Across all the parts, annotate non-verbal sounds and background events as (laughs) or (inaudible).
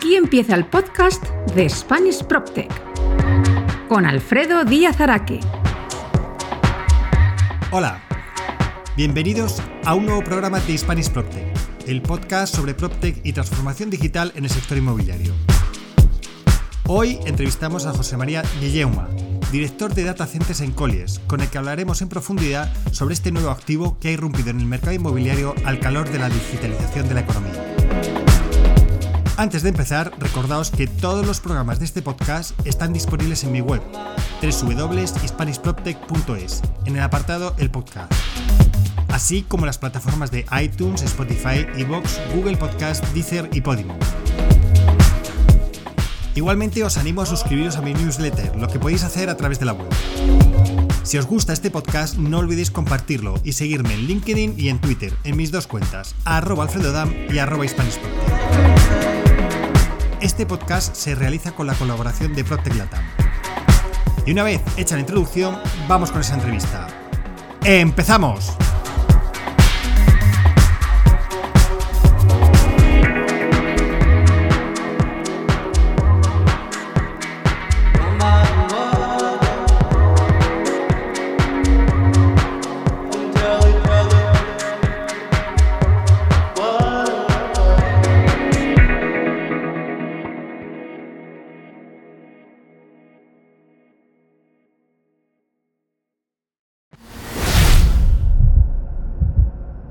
Aquí empieza el podcast de Spanish PropTech con Alfredo Díaz Araque. Hola, bienvenidos a un nuevo programa de Spanish PropTech, el podcast sobre PropTech y transformación digital en el sector inmobiliario. Hoy entrevistamos a José María Guilleuma, director de Data Centers en Colliers, con el que hablaremos en profundidad sobre este nuevo activo que ha irrumpido en el mercado inmobiliario al calor de la digitalización de la economía. Antes de empezar, recordaos que todos los programas de este podcast están disponibles en mi web, www.hispanishproptech.es, en el apartado El Podcast, así como las plataformas de iTunes, Spotify, Evox, Google Podcast, Deezer y Podimo. Igualmente os animo a suscribiros a mi newsletter, lo que podéis hacer a través de la web. Si os gusta este podcast, no olvidéis compartirlo y seguirme en LinkedIn y en Twitter, en mis dos cuentas, arroba alfredodam y arroba este podcast se realiza con la colaboración de Protect Latam. Y una vez hecha la introducción, vamos con esa entrevista. ¡Empezamos!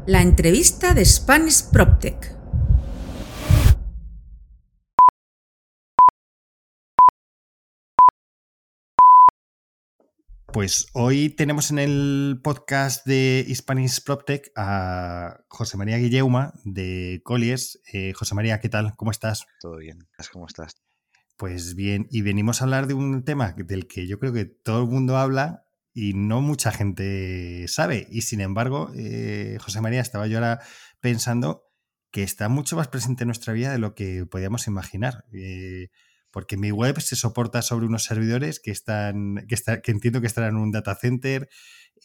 La entrevista de Spanish PropTech. Pues hoy tenemos en el podcast de Spanish PropTech a José María Guilleuma de Colliers. Eh, José María, ¿qué tal? ¿Cómo estás? Todo bien. ¿Cómo estás? Pues bien, y venimos a hablar de un tema del que yo creo que todo el mundo habla y no mucha gente sabe. Y sin embargo, eh, José María, estaba yo ahora pensando que está mucho más presente en nuestra vida de lo que podíamos imaginar. Eh, porque mi web se soporta sobre unos servidores que están, que, que entiendo que estarán en un data center.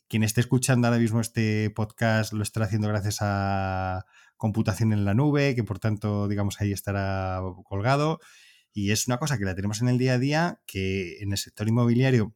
Quien esté escuchando ahora mismo este podcast lo estará haciendo gracias a computación en la nube, que por tanto, digamos, ahí estará colgado. Y es una cosa que la tenemos en el día a día, que en el sector inmobiliario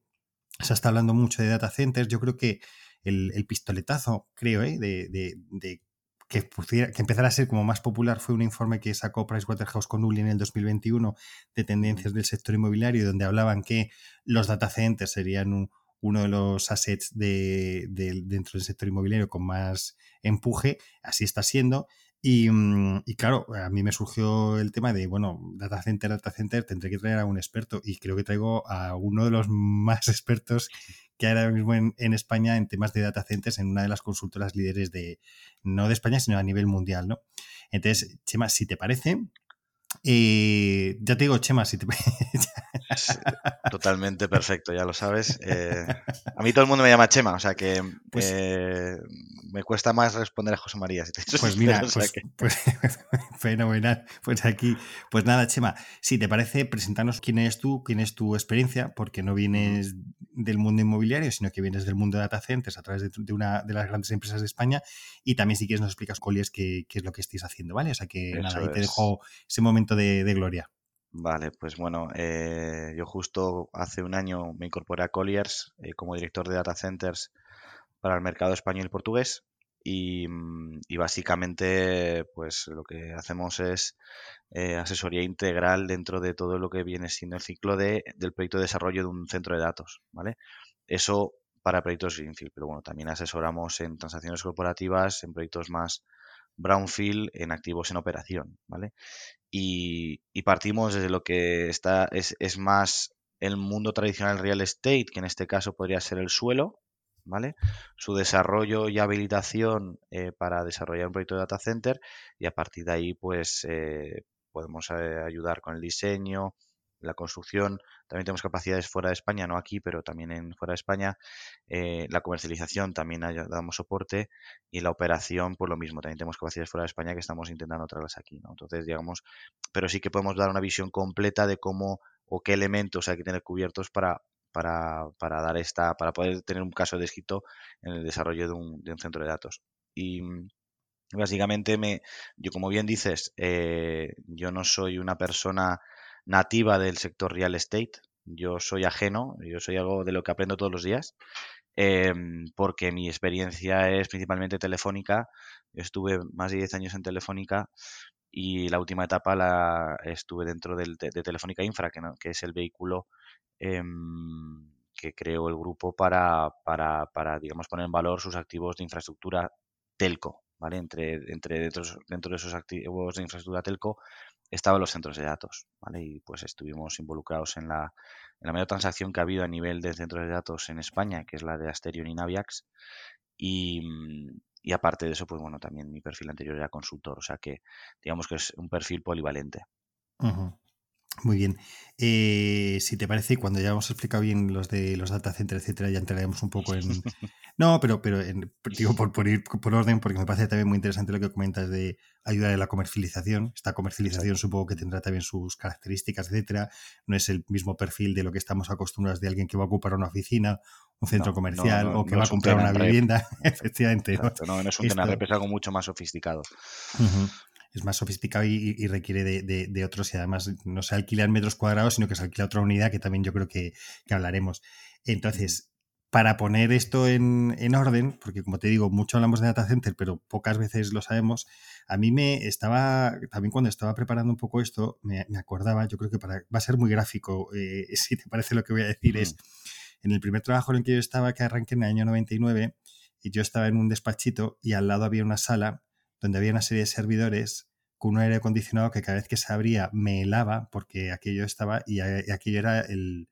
se está hablando mucho de data centers. Yo creo que el, pistoletazo, creo, ¿eh? de, que, pudiera, que empezara a ser como más popular fue un informe que sacó PricewaterhouseCoopers en el 2021 de tendencias del sector inmobiliario, donde hablaban que los data centers serían uno de los assets de, dentro del sector inmobiliario con más empuje. Así está siendo. Mm, y, claro, a mí me surgió el tema de, bueno, data center, data center, tendré que traer a un experto y creo que traigo a uno de los (laughs) más expertos que hay ahora mismo en, en, España en temas de data centers en una de las consultoras líderes de, no de España, sino a nivel mundial, ¿no? Entonces, Chema, si te parece, y ya te digo, Chema, si te... (laughs) totalmente perfecto, ya lo sabes. Eh, a mí todo el mundo me llama Chema, o sea que pues eh, me cuesta más responder a José María. pues mira, pues, pues, (laughs) fenomenal. Pues aquí, pues nada, Chema, si te parece, presentarnos quién eres tú, quién es tu experiencia, porque no vienes del mundo inmobiliario, sino que vienes del mundo de data centers a través de, una de las grandes empresas de España y también si quieres nos explicas, Colies, qué, qué es lo que estáis haciendo, ¿vale? O sea que nada, ahí te dejo ese momento de, gloria. Vale, pues bueno, eh, yo justo hace un año me incorporé a Colliers eh, como director de data centers para el mercado español y portugués y, mm, básicamente pues lo que hacemos es eh, asesoría integral dentro de todo lo que viene siendo el ciclo de, del proyecto de desarrollo de un centro de datos, ¿vale? Eso para proyectos Greenfield, pero bueno, también asesoramos en transacciones corporativas, en proyectos más brownfield, en activos en operación, ¿vale? Y, partimos desde lo que está, es, es más el mundo tradicional real estate, que en este caso podría ser el suelo, ¿vale? Su desarrollo y habilitación eh, para desarrollar un proyecto de data center y a partir de ahí, pues, eh, podemos eh, ayudar con el diseño, la construcción, también tenemos capacidades fuera de España, no aquí, pero también en fuera de España. la comercialización también damos soporte y la operación, por pues lo mismo, también tenemos capacidades fuera de España que estamos intentando traerlas aquí, ¿no? Entonces, digamos, pero sí que podemos dar una visión completa de cómo o qué elementos hay que tener cubiertos para para, para, dar esta, para poder tener un caso de éxito en el desarrollo de un, de un centro de datos. Y, Básicamente, me, yo como bien dices, eh, yo no soy una persona nativa del sector real estate, yo soy ajeno, yo soy algo de lo que aprendo todos los días, em, porque mi experiencia es principalmente telefónica. Yo estuve más de 10 años en Telefónica y la última etapa la estuve dentro del, de, Telefónica Infra, que, que es el vehículo em, que creó el grupo para, para, para, digamos, poner en valor sus activos de infraestructura telco, ¿vale? Entre, entre dentro, dentro de esos activos de infraestructura telco estaban los centros de datos, ¿vale? Y pues estuvimos involucrados en la, en la mayor transacción que ha habido a nivel de centros de datos en España, que es la de Asterion y Naviax. Y, y aparte de eso, pues bueno, también mi perfil anterior era consultor, o sea que digamos que es un perfil polivalente. Muy bien. Eh, si te parece, cuando ya hemos explicado bien los de los data centers, etcétera, ya entraremos un poco en. (laughs) No, pero, pero digo por, por, ir por orden, porque me parece también muy interesante lo que comentas de ayudar en la comercialización. Esta comercialización supongo que tendrá también sus características, etcétera. No es el mismo perfil de lo que estamos acostumbrados de alguien que va a ocupar una oficina, un centro comercial o que va a comprar una vivienda. (laughs) Efectivamente. ¿no? no, es un tema es algo mucho más sofisticado es más sofisticado y, requiere de, otros y además no se alquila en metros cuadrados, sino que se alquila otra unidad que también yo creo que, hablaremos. Entonces, para poner esto en, orden, porque como te digo, mucho hablamos de data center, pero pocas veces lo sabemos, a mí me estaba, también cuando estaba preparando un poco esto, me, acordaba, yo creo que para, va a ser muy gráfico, eh, (laughs) si te parece lo que voy a decir, es, en el primer trabajo en el que yo estaba, que arranqué en el año 99, y yo estaba en un despachito y al lado había una sala donde había una serie de servidores con un aire acondicionado que cada vez que se abría me helaba porque aquello estaba y, aquello era el,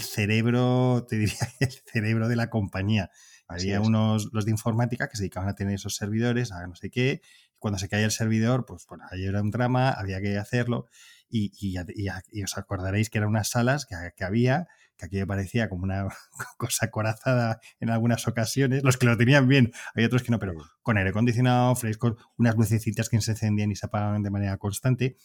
cerebro, te (laughs) diría, el cerebro de la compañía. había unos, los de informática, que se dedicaban a tener esos servidores, a no sé qué. Cuando se caía el servidor, pues bueno, ahí era un drama, había que hacerlo. Y, y, os acordaréis que eran unas salas que, que había que aquí me parecía como una (laughs) cosa corazada en algunas ocasiones. Los que lo tenían bien, hay otros que no, pero con aire acondicionado, fresco, unas lucecitas que se encendían y se apagaban de manera constante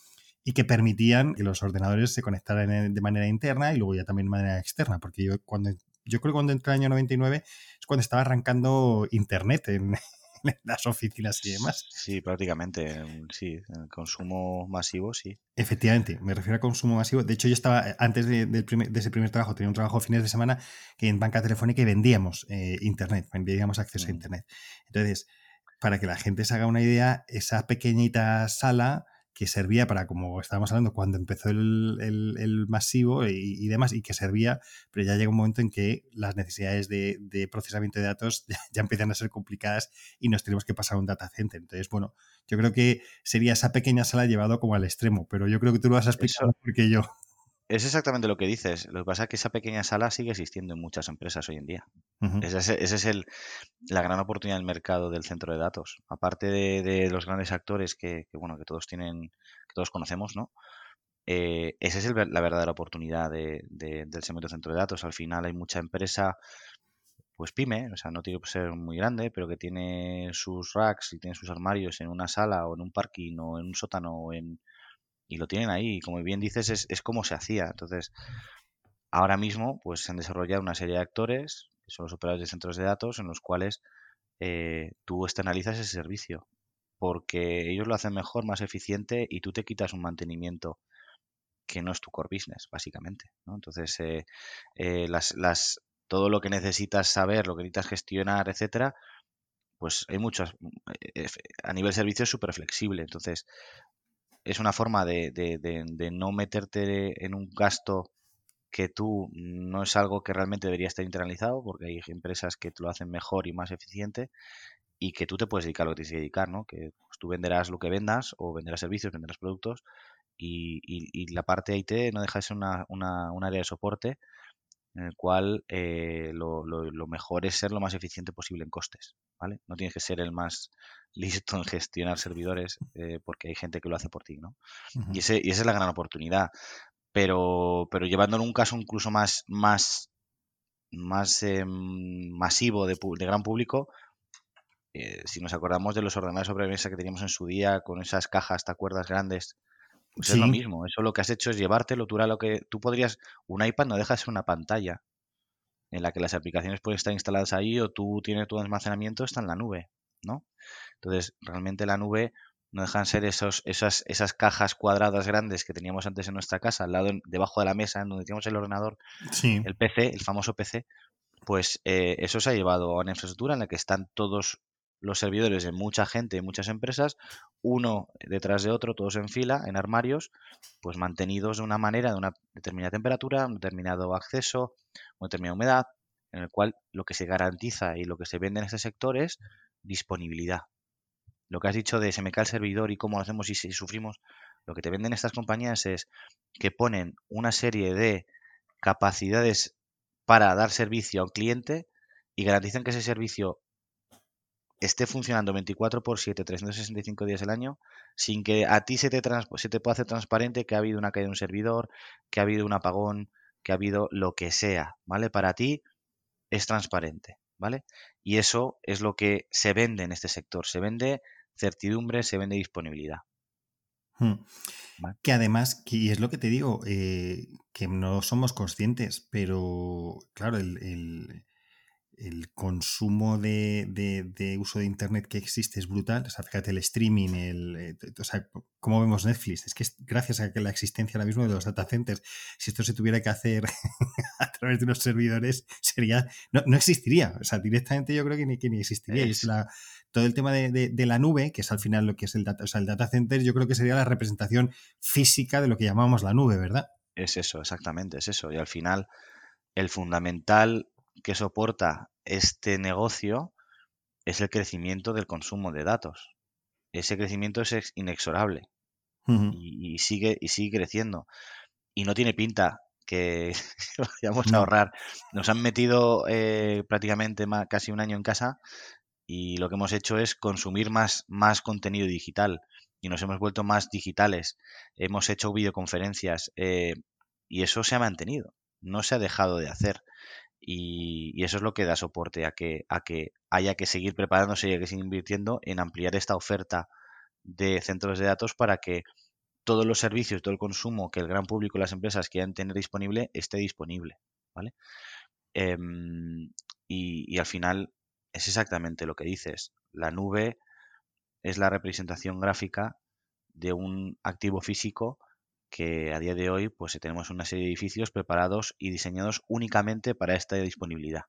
y que permitían que los ordenadores se conectaran de manera interna y luego ya también de manera externa, porque yo cuando yo creo que cuando entré el año 99 es cuando estaba arrancando internet en, (laughs) las oficinas y demás. Sí, prácticamente, sí, el consumo masivo, sí. Efectivamente, me refiero a consumo masivo. De hecho, yo estaba, eh, antes de, ese primer trabajo, tenía un trabajo fines de semana que en banca telefónica y vendíamos eh, Internet, vendíamos acceso a mm. Internet. Entonces, para que la gente se haga una idea, esa pequeñita sala que servía para, como estábamos hablando, cuando empezó el, masivo y, demás, y que servía, pero ya llega un momento en que las necesidades de, procesamiento de datos (laughs) ya, empiezan a ser complicadas y nos tenemos que pasar a un data center. Entonces, bueno, yo creo que sería esa pequeña sala llevado como al extremo, pero yo creo que tú lo vas a explicar porque yo. Es exactamente lo que dices. Lo que pasa es que esa pequeña sala sigue existiendo en muchas empresas hoy en día. Esa es, el, la gran oportunidad del mercado del centro de datos. Aparte de, los grandes actores que, bueno, que todos tienen, que todos conocemos, ¿no? Eh, esa es la verdadera oportunidad del segmento centro de datos. Al final hay mucha empresa, pues pyme, o sea, no tiene que ser muy grande, pero que tiene sus racks y tiene sus armarios en una sala o en un parking o en un sótano o en, y lo tienen ahí. Y como bien dices, es, es como se hacía. Entonces, ahora mismo, pues se han desarrollado una serie de actores, que son los operadores de centros de datos, en los cuales eh, tú externalizas ese servicio. Porque ellos lo hacen mejor, más eficiente y tú te quitas un mantenimiento que no es tu core business, básicamente. Entonces, eh, eh, las, las, todo lo que necesitas saber, lo que necesitas gestionar, etcétera, pues hay muchas. A nivel servicio es súper flexible. Entonces, es una forma de, de, no meterte en un gasto que tú no es algo que realmente debería estar internalizado, porque hay empresas que lo hacen mejor y más eficiente, y que tú te puedes dedicar a lo que tienes que dedicar, ¿no? Que pues, tú venderás lo que vendas, o venderás servicios, venderás productos, y, y, la parte IT no deja de ser una, una, un área de soporte en el cual eh, lo, lo, mejor es ser lo más eficiente posible en costes, ¿vale? No tienes que ser el más listo en gestionar servidores eh, porque hay gente que lo hace por ti, ¿no? y, ese, y esa es la gran oportunidad. Pero, pero llevándolo a un caso incluso más, más, más em, masivo de, de, gran público, eh, si nos acordamos de los ordenadores sobre mesa que teníamos en su día, con esas cajas, ¿te acuerdas? Grandes, pues es lo mismo. Eso lo que has hecho es llevártelo. Tú, lo que, tú podrías. Un iPad no deja de ser una pantalla en la que las aplicaciones pueden estar instaladas ahí o tú tienes tu almacenamiento, está en la nube. ¿no? Entonces, realmente la nube no dejan ser esos, esas, esas cajas cuadradas grandes que teníamos antes en nuestra casa, al lado, debajo de la mesa, en donde teníamos el ordenador, el PC, el famoso PC, pues eh, eso se ha llevado a una infraestructura en la que están todos los servidores de mucha gente, de muchas empresas, uno detrás de otro, todos en fila, en armarios, pues mantenidos de una manera, de una determinada temperatura, un determinado acceso, una determinada humedad, en el cual lo que se garantiza y lo que se vende en este sector es disponibilidad. Lo que has dicho de se me cae el servidor y cómo lo hacemos y si sufrimos, lo que te venden estas compañías es que ponen una serie de capacidades para dar servicio a un cliente y garantizan que ese servicio esté funcionando 24 por 7, 365 días al año, sin que a ti se te, se te pueda hacer transparente que ha habido una caída de un servidor, que ha habido un apagón, que ha habido lo que sea, ¿vale? Para ti es transparente, ¿vale? Y eso es lo que se vende en este sector, se vende certidumbre, se vende disponibilidad. Hmm. Que además, y es lo que te digo, eh, que no somos conscientes, pero claro, el, el consumo de, uso de Internet que existe es brutal. O sea, fíjate, el streaming, el, eh, o sea, cómo vemos Netflix. Es que gracias a que la existencia ahora mismo de los data centers, si esto se tuviera que hacer (laughs) a través de unos servidores, sería no, no existiría. O sea, directamente yo creo que ni, que ni existiría. Es la, todo el tema de, la nube, que es al final lo que es el data, o sea, el data center, yo creo que sería la representación física de lo que llamamos la nube, ¿verdad? Es eso, exactamente, es eso. Y al final, el fundamental que soporta este negocio es el crecimiento del consumo de datos. Ese crecimiento es inexorable y, sigue, y sigue creciendo. Y no tiene pinta que (laughs) vayamos a ahorrar. Nos han metido eh, prácticamente casi un año en casa y lo que hemos hecho es consumir más, más contenido digital y nos hemos vuelto más digitales. Hemos hecho videoconferencias eh, y eso se ha mantenido, no se ha dejado de hacer. Y, eso es lo que da soporte a que, a que haya que seguir preparándose y haya que seguir invirtiendo en ampliar esta oferta de centros de datos para que todos los servicios, todo el consumo que el gran público y las empresas quieran tener disponible esté disponible. ¿vale? Em, y, al final es exactamente lo que dices. La nube es la representación gráfica de un activo físico que a día de hoy pues tenemos una serie de edificios preparados y diseñados únicamente para esta disponibilidad.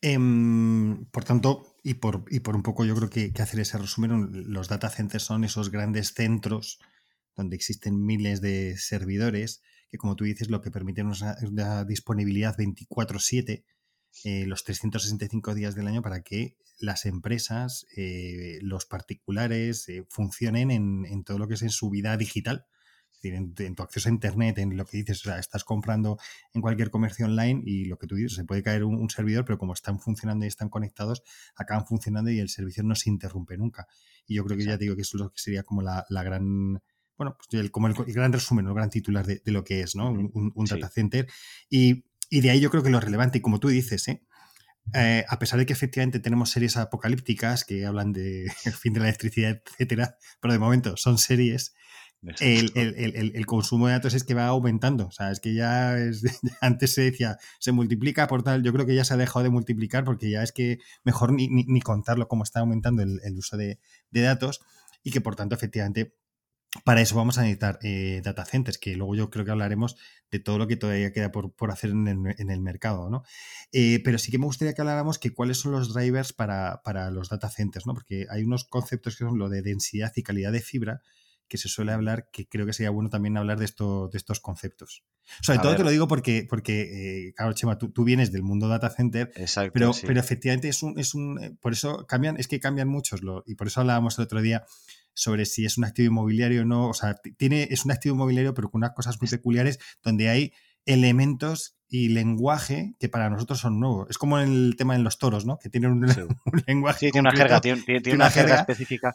Em, por tanto, y por, y por, un poco yo creo que, hacer ese resumen, los data centers son esos grandes centros donde existen miles de servidores que, como tú dices, lo que permiten una, una disponibilidad 24/7 eh, los 365 días del año para que las empresas, eh, los particulares, eh, funcionen en, todo lo que es en su vida digital. En, tu acceso a Internet, en lo que dices, o sea, estás comprando en cualquier comercio online y lo que tú dices, se puede caer un, servidor, pero como están funcionando y están conectados, acaban funcionando y el servicio no se interrumpe nunca. Y yo creo que ya te digo que eso es lo que sería como la, gran, bueno, pues como el, gran resumen, el gran titular de, lo que es, ¿no? Un, data center. Y, y, de ahí yo creo que lo relevante, y como tú dices, ¿eh? Eh, a pesar de que efectivamente tenemos series apocalípticas que hablan de (laughs) el fin de la electricidad, etcétera, pero de momento son series. El, consumo de datos es que va aumentando. O sea, es que (laughs) ya antes se decía, se multiplica por tal. Yo creo que ya se ha dejado de multiplicar porque ya es que mejor ni, ni, contarlo cómo está aumentando el, uso de, de, datos y que por tanto, efectivamente, para eso vamos a necesitar eh, data centers, que luego yo creo que hablaremos de todo lo que todavía queda por, hacer en el, mercado, ¿no? Eh, pero sí que me gustaría que habláramos que cuáles son los drivers para, los data centers, ¿no? Porque hay unos conceptos que son lo de densidad y calidad de fibra, que se suele hablar, que creo que sería bueno también hablar de, esto, de estos conceptos. Sobre todo te lo digo porque, porque eh, claro, Chema, tú, vienes del mundo data center, pero, pero efectivamente es un, es un, por eso cambian, es que cambian muchos, lo, y por eso hablábamos el otro día sobre si es un activo inmobiliario o no. O sea, tiene, es un activo inmobiliario, pero con unas cosas muy peculiares donde hay elementos y lenguaje que para nosotros son nuevos. Es como en el tema de los toros, ¿no? Que tienen un, (laughs) lenguaje. Sí, tiene una jerga, tiene, una, jerga, específica.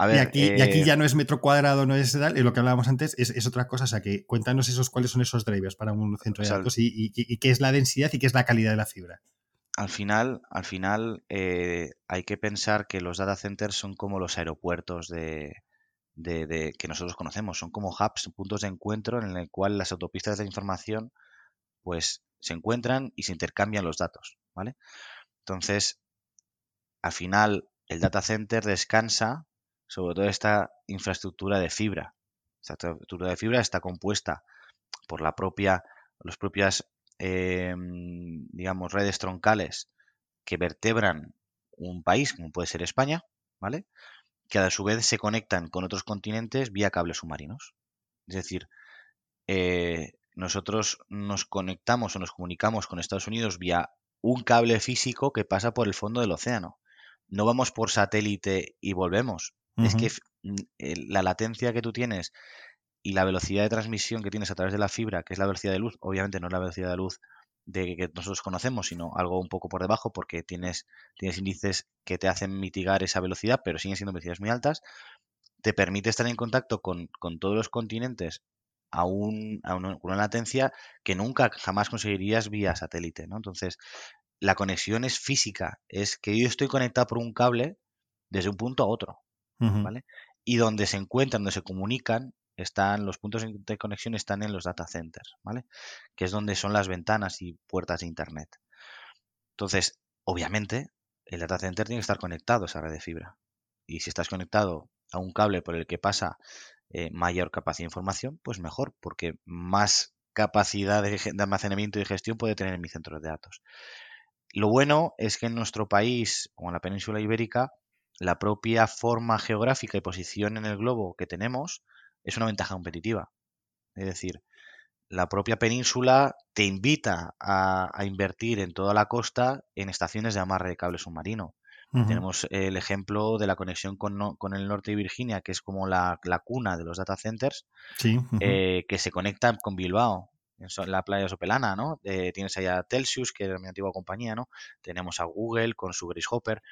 y, aquí, y, aquí, ya eh, no es metro cuadrado, no es tal, y lo que hablábamos antes es, otra cosa. O sea, que cuéntanos esos cuáles son esos drivers para un centro de datos y, y, qué es la densidad y qué es la calidad de la fibra al final, al final eh, hay que pensar que los data centers son como los aeropuertos de, que nosotros conocemos, son como hubs, puntos de encuentro en el cual las autopistas de información pues se encuentran y se intercambian los datos, ¿vale? Entonces, al final el data center descansa sobre toda esta infraestructura de fibra. Esta infraestructura de fibra está compuesta por la propia, las propias, em, digamos, redes troncales que vertebran un país, como puede ser España, ¿vale? Que a su vez se conectan con otros continentes vía cables submarinos. Es decir, eh, nosotros nos conectamos o nos comunicamos con Estados Unidos vía un cable físico que pasa por el fondo del océano. No vamos por satélite y volvemos. Es que la latencia que tú tienes y la velocidad de transmisión que tienes a través de la fibra, que es la velocidad de luz, obviamente no es la velocidad de luz de que nosotros conocemos, sino algo un poco por debajo, porque tienes, tienes índices que te hacen mitigar esa velocidad, pero siguen siendo velocidades muy altas, te permite estar en contacto con, todos los continentes a, un, a una, una, latencia que nunca jamás conseguirías vía satélite, ¿no? Entonces, la conexión es física, es que yo estoy conectado por un cable desde un punto a otro, ¿vale? Y donde se encuentran, donde se comunican, están los puntos de conexión están en los data centers, ¿vale? Que es donde son las ventanas y puertas de internet. Entonces, obviamente, el data center tiene que estar conectado a esa red de fibra. Y si estás conectado a un cable por el que pasa eh, mayor capacidad de información, pues mejor, porque más capacidad de, almacenamiento y gestión puede tener mi centro de datos. Lo bueno es que en nuestro país, o en la península ibérica, la propia forma geográfica y posición en el globo que tenemos es una ventaja competitiva. Es decir, la propia península te invita a, invertir en toda la costa en estaciones de amarre de cable submarino. Tenemos el ejemplo de la conexión con, el norte de Virginia, que es como la, cuna de los data centers, eh, que se conecta con Bilbao, en la playa Sopelana, ¿no? Eh, tienes allá Telsius, que es mi antigua compañía, ¿no? Tenemos a Google con su Hopper,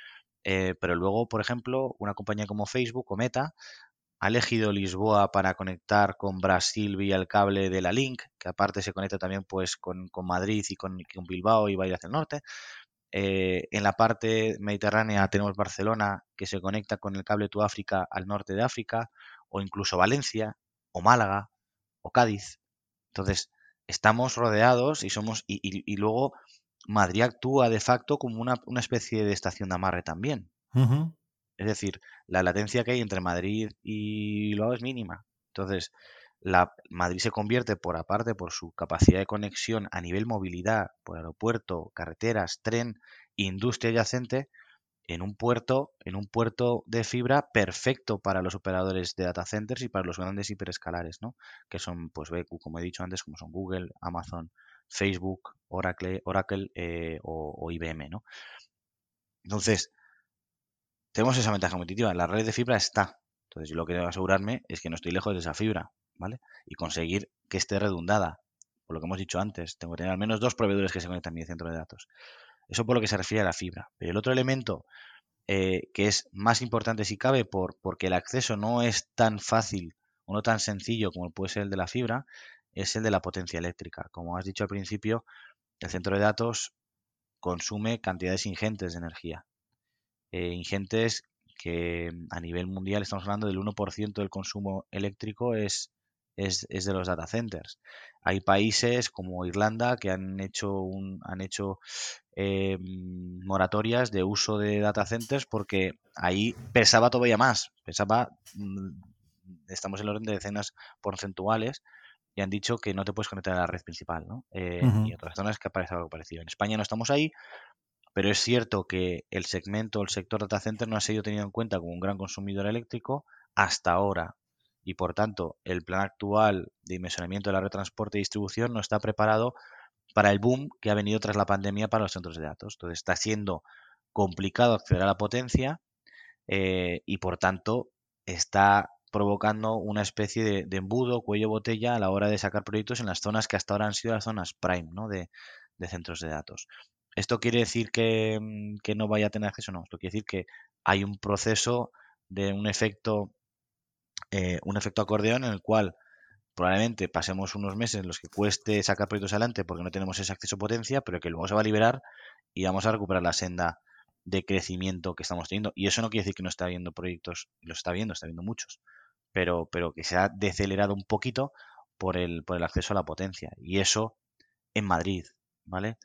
eh, pero luego, por ejemplo, una compañía como Facebook o Meta ha elegido Lisboa para conectar con Brasil vía el cable de la Link, que aparte se conecta también pues con, Madrid y con, Bilbao y va a ir hacia el norte. Eh, en la parte mediterránea tenemos Barcelona, que se conecta con el cable Tu África al norte de África, o incluso Valencia, o Málaga, o Cádiz. Entonces, estamos rodeados y somos. Y, luego Madrid actúa de facto como una, especie de estación de amarre también. Es decir, la latencia que hay entre Madrid y Bilbao es mínima. Entonces, la, Madrid se convierte, por aparte, por su capacidad de conexión a nivel movilidad, por aeropuerto, carreteras, tren, industria adyacente, en un puerto, en un puerto de fibra perfecto para los operadores de data centers y para los grandes hiperescalares, ¿no? Que son, pues, como he dicho antes, como son Google, Amazon, Facebook, Oracle, Oracle eh, o, o, IBM, ¿no? Entonces, tenemos esa ventaja competitiva. La red de fibra está. Entonces, yo lo que debo asegurarme es que no estoy lejos de esa fibra, ¿vale? Y conseguir que esté redundada. Por lo que hemos dicho antes, tengo que tener al menos dos proveedores que se conecten a mi centro de datos. Eso por lo que se refiere a la fibra. Pero el otro elemento eh, que es más importante si cabe por, porque el acceso no es tan fácil o no tan sencillo como puede ser el de la fibra, es el de la potencia eléctrica. Como has dicho al principio, el centro de datos consume cantidades ingentes de energía. Eh, ingentes que a nivel mundial estamos hablando del 1% del consumo eléctrico es, es, de los data centers. Hay países como Irlanda que han hecho, un, han hecho eh, moratorias de uso de data centers porque ahí pesaba todavía más, pesaba, mm, estamos en el orden de decenas porcentuales y han dicho que no te puedes conectar a la red principal, ¿no? Eh, y en otras zonas que aparece algo parecido. En España no estamos ahí, pero es cierto que el segmento, el sector data center no ha sido tenido en cuenta como un gran consumidor eléctrico hasta ahora. Y por tanto, el plan actual de inversionamiento de la red de transporte y distribución no está preparado para el boom que ha venido tras la pandemia para los centros de datos. Entonces está siendo complicado acceder a la potencia eh, y por tanto está provocando una especie de, embudo, cuello botella a la hora de sacar proyectos en las zonas que hasta ahora han sido las zonas prime ¿no? de centros de datos. ¿Esto quiere decir mm, que, no vaya a tener acceso? No, esto quiere decir que hay un proceso de un efecto, eh, un efecto acordeón en el cual probablemente pasemos unos meses en los que cueste sacar proyectos adelante porque no tenemos ese acceso potencia, pero que luego se va a liberar y vamos a recuperar la senda de crecimiento que estamos teniendo. Y eso no quiere decir que no está habiendo proyectos, los está viendo, está viendo muchos, pero, pero que se ha decelerado un poquito por el, por el acceso a la potencia. Y eso en Madrid, ¿vale?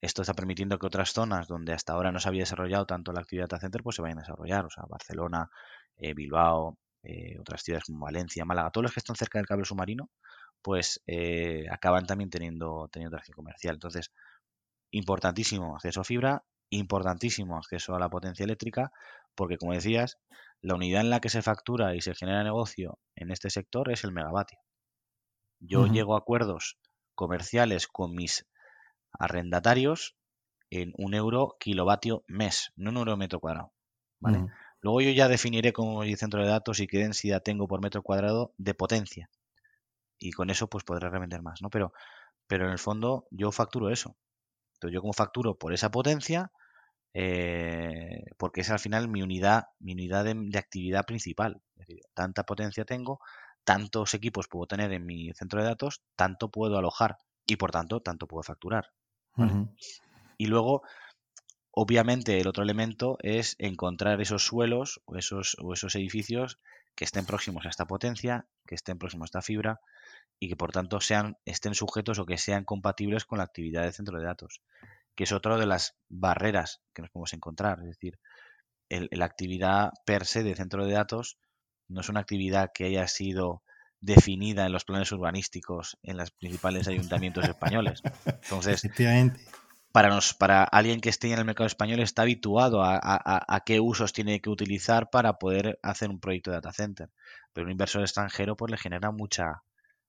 Esto está permitiendo que otras zonas donde hasta ahora no se había desarrollado tanto la actividad data center, pues se vayan a desarrollar. O sea, Barcelona, eh, Bilbao, eh, otras ciudades como Valencia, Málaga, todos los que están cerca del cable submarino, pues eh, acaban también teniendo, teniendo tracción comercial. Entonces, importantísimo acceso a fibra, importantísimo acceso a la potencia eléctrica, porque como decías, la unidad en la que se factura y se genera negocio en este sector es el megavatio. Yo llego a acuerdos comerciales con mis arrendatarios en un euro kilovatio mes, no un euro metro cuadrado. ¿vale? Luego yo ya definiré como el centro de datos y qué densidad tengo por metro cuadrado de potencia. Y con eso pues podré revender más, ¿no? Pero, pero en el fondo yo facturo eso. Entonces yo como facturo por esa potencia, eh, porque es al final mi unidad, mi unidad de, actividad principal. Es decir, tanta potencia tengo, tantos equipos puedo tener en mi centro de datos, tanto puedo alojar y por tanto tanto puedo facturar. Y luego, obviamente, el otro elemento es encontrar esos suelos o esos, o esos edificios que estén próximos a esta potencia, que estén próximos a esta fibra y que por tanto sean, estén sujetos o que sean compatibles con la actividad del centro de datos, que es otra de las barreras que nos podemos encontrar. Es decir, la actividad per se de centro de datos no es una actividad que haya sido definida en los planes urbanísticos en los principales ayuntamientos españoles. Entonces, para, nos, para alguien que esté en el mercado español está habituado a, qué usos tiene que utilizar para poder hacer un proyecto de data center. Pero un inversor extranjero pues le genera mucha,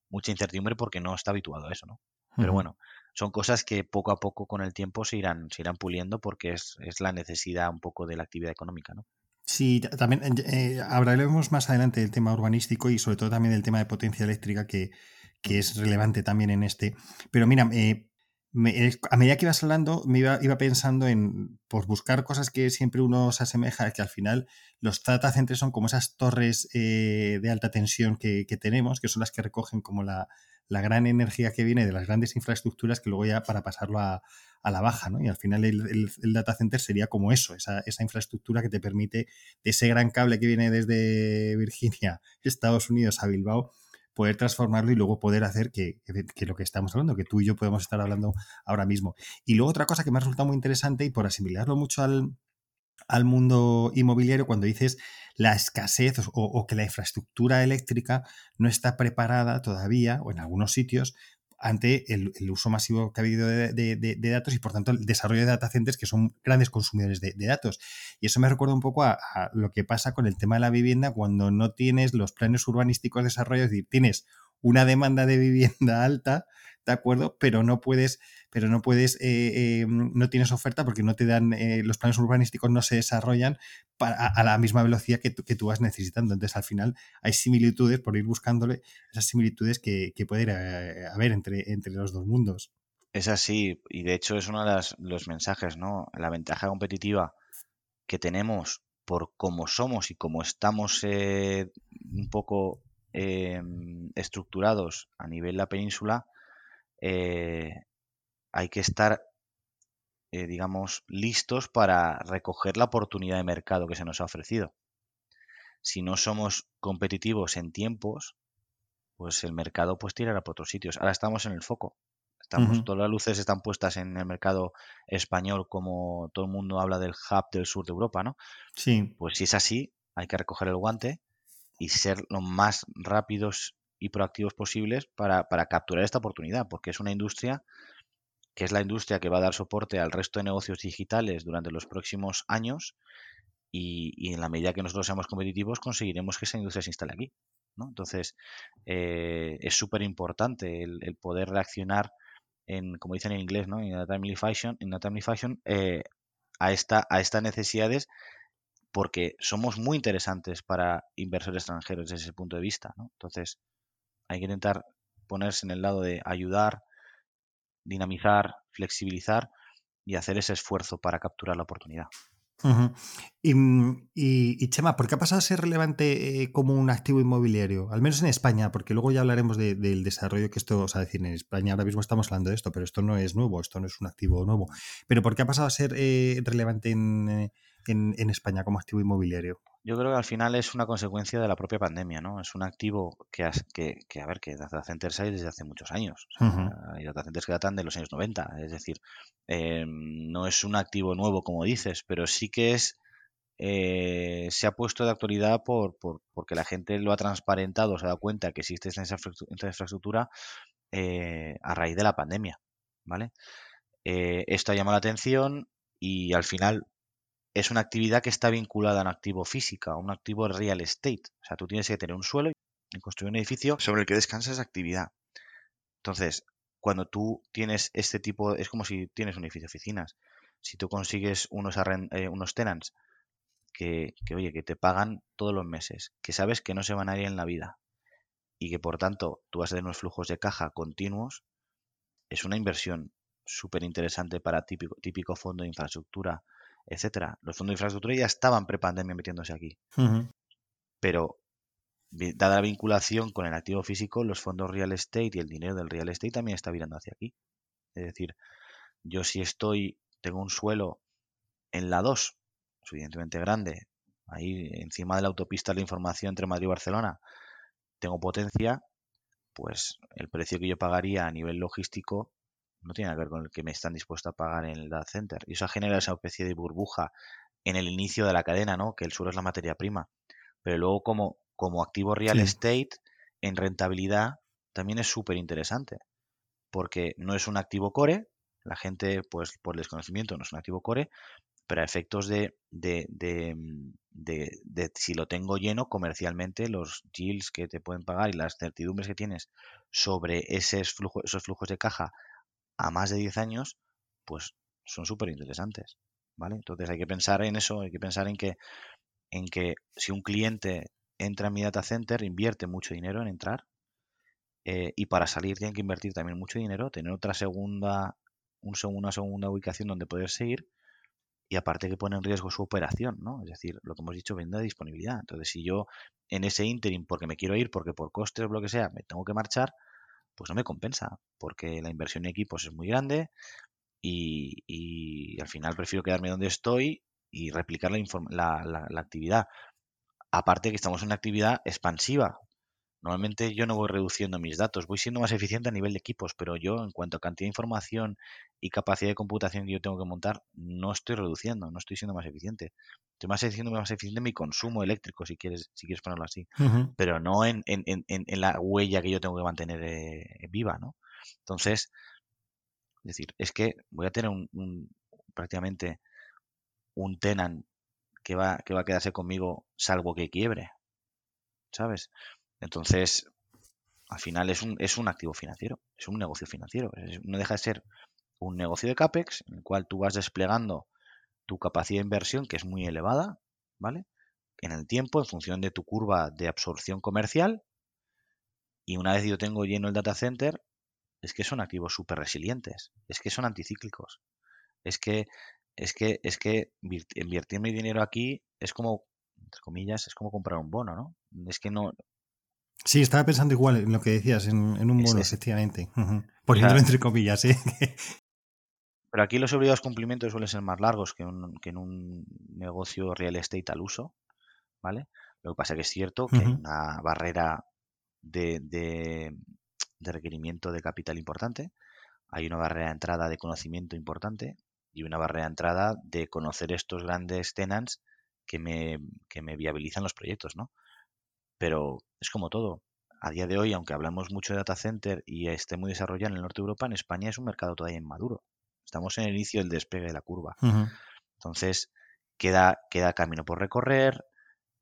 mucha incertidumbre porque no está habituado a eso, ¿no? Pero bueno, son cosas que poco a poco con el tiempo se irán, se irán puliendo porque es, es la necesidad un poco de la actividad económica, ¿no? Sí, también eh, hablaremos más adelante del tema urbanístico y sobre todo también del tema de potencia eléctrica que, es relevante también en este. Pero mira, eh, a medida que ibas hablando, me iba, pensando en por buscar cosas que siempre uno se asemeja, que al final los data centers son como esas torres eh, de alta tensión que, tenemos, que son las que recogen como la, la gran energía que viene de las grandes infraestructuras que luego ya para pasarlo a, a la baja, ¿no? Y al final el, data center sería como eso, esa, infraestructura que te permite de ese gran cable que viene desde Virginia, Estados Unidos a Bilbao, poder transformarlo y luego poder hacer que, lo que estamos hablando, que tú y yo podemos estar hablando ahora mismo. Y luego otra cosa que me ha resultado muy interesante y por asimilarlo mucho al, al mundo inmobiliario cuando dices la escasez o, que la infraestructura eléctrica no está preparada todavía, o en algunos sitios, ante el, uso masivo que ha habido de, datos y por tanto el desarrollo de data centers que son grandes consumidores de, datos. Y eso me recuerda un poco a, lo que pasa con el tema de la vivienda cuando no tienes los planes urbanísticos desarrollados, es decir, tienes una demanda de vivienda (laughs) alta, ¿de acuerdo? Pero no puedes, pero no puedes, eh, eh, no tienes oferta porque no te dan, eh, los planes urbanísticos no se desarrollan a, la misma velocidad que, tú vas necesitando. Entonces, al final, hay similitudes, por ir buscándole esas similitudes que, que puede haber entre, entre los dos mundos. Es así, y de hecho es uno de los mensajes, ¿no? La ventaja competitiva que tenemos por cómo somos y cómo estamos un poco estructurados a nivel de la península, eh, hay que estar, eh, digamos, listos para recoger la oportunidad de mercado que se nos ha ofrecido. Si no somos competitivos en tiempos, pues el mercado pues tirará por otros sitios. Ahora estamos en el foco. Estamos, Todas las luces están puestas en el mercado español, como todo el mundo habla del hub del sur de Europa, ¿no? Sí. Pues si es así, hay que recoger el guante y ser lo más rápidos y proactivos posibles para, capturar esta oportunidad, porque es una industria que es la industria que va a dar soporte al resto de negocios digitales durante los próximos años y, en la medida que nosotros seamos competitivos conseguiremos que esa industria se instale aquí. ¿no? Entonces, eh, es súper importante el, poder reaccionar en, como dicen en inglés, ¿no? en a timely fashion, in a timely fashion eh, a, esta, a estas necesidades porque somos muy interesantes para inversores extranjeros desde ese punto de vista. ¿no? Entonces, hay que intentar ponerse en el lado de ayudar, dinamizar, flexibilizar y hacer ese esfuerzo para capturar la oportunidad. y, Chema, ¿por qué ha pasado a ser relevante eh, como un activo inmobiliario? Al menos en España, porque luego ya hablaremos del desarrollo que esto, o sea, decir, en España ahora mismo estamos hablando de esto, pero esto no es nuevo, esto no es un activo nuevo. Pero ¿por qué ha pasado a ser eh, relevante en, en, España como activo inmobiliario? Yo creo que al final es una consecuencia de la propia pandemia, ¿no? Es un activo que, que, a ver, que data centers hay desde hace muchos años. Hay data centers que datan de los años 90. Es decir, eh, no es un activo nuevo, como dices, pero sí que es eh, se ha puesto de actualidad por, porque la gente lo ha transparentado, se ha dado cuenta que existe esta infraestructura eh, a raíz de la pandemia. ¿vale? Esto ha llamado la atención y al final es una actividad que está vinculada a un activo física, a un activo real estate. O sea, tú tienes que tener un suelo y construir un edificio sobre el que descansa esa actividad. Entonces, cuando tú tienes este tipo, es como si tienes un edificio de oficinas. Si tú consigues unos, unos tenants que, oye, que te pagan todos los meses, que sabes que no se van a ir en la vida y que por tanto tú vas a tener unos flujos de caja continuos, es una inversión súper interesante para típico, típico fondo de infraestructura, etcétera. Los fondos de infraestructura ya estaban pre-pandemia metiéndose aquí. Pero dada la vinculación con el activo físico, los fondos real estate y el dinero del real estate también está virando hacia aquí. Es decir, yo si estoy, tengo un suelo en la 2 suficientemente grande, ahí encima de la autopista de la información entre Madrid y Barcelona, tengo potencia, pues el precio que yo pagaría a nivel logístico no tiene que ver con el que me están dispuestos a pagar en el data center. Y eso genera esa especie de burbuja en el inicio de la cadena, ¿no? Que el suelo es la materia prima. Pero luego como, como activo real estate, en rentabilidad, también es súper interesante. Porque no es un activo core, la gente, pues por desconocimiento, no es un activo core, pero a efectos de, de, de, de, si lo tengo lleno comercialmente, los yields que te pueden pagar y las certidumbres que tienes sobre esos, flujos, esos flujos de caja a más de 10 años, pues son súper interesantes. ¿vale? Entonces hay que pensar en eso, hay que pensar en que, en que si un cliente entra en mi data center, invierte mucho dinero en entrar eh, y para salir tiene que invertir también mucho dinero, tener otra segunda, un una segunda ubicación donde poder seguir y aparte que pone en riesgo su operación, ¿no? Es decir, lo que hemos dicho, venda de disponibilidad. Entonces, si yo en ese interim, porque me quiero ir, porque por costes o lo que sea, me tengo que marchar, pues no me compensa, porque la inversión en equipos es muy grande y, al final prefiero quedarme donde estoy y replicar la, la actividad. Aparte que estamos en una actividad expansiva, Normalmente yo no voy reduciendo mis datos, voy siendo más eficiente a nivel de equipos, pero yo en cuanto a cantidad de información y capacidad de computación que yo tengo que montar, no estoy reduciendo, no estoy siendo más eficiente. Estoy más siendo más eficiente en mi consumo eléctrico, si quieres, si quieres ponerlo así, pero no en, en, en, en, la huella que yo tengo que mantener eh, viva, ¿no? Entonces, es decir, es que voy a tener un, prácticamente un tenant que va, que va a quedarse conmigo salvo que quiebre, ¿sabes? Entonces, al final es un, es un activo financiero, es un negocio financiero. no deja de ser un negocio de CAPEX en el cual tú vas desplegando tu capacidad de inversión, que es muy elevada, ¿vale? En el tiempo, en función de tu curva de absorción comercial. Y una vez yo tengo lleno el data center, es que son activos súper resilientes, es que son anticíclicos. Es que, es que, es que invertir mi dinero aquí es como, entre comillas, es como comprar un bono, ¿no? Es que no, Sí, estaba pensando igual en lo que decías, en, un bono, efectivamente. (laughs) Poniéndolo entre comillas, ¿eh? (laughs) Pero aquí los obligados cumplimientos suelen ser más largos que, en un negocio real estate al uso, ¿vale? Lo que pasa es que es cierto que hay una barrera de, de, requerimiento de capital importante, hay una barrera de entrada de conocimiento importante y una barrera de entrada de conocer estos grandes tenants que me, que me viabilizan los proyectos, ¿no? Pero es como todo. A día de hoy, aunque hablamos mucho de data center y esté muy desarrollado en el norte de Europa, en España es un mercado todavía inmaduro. Estamos en el inicio del despegue de la curva. Entonces, queda, queda camino por recorrer.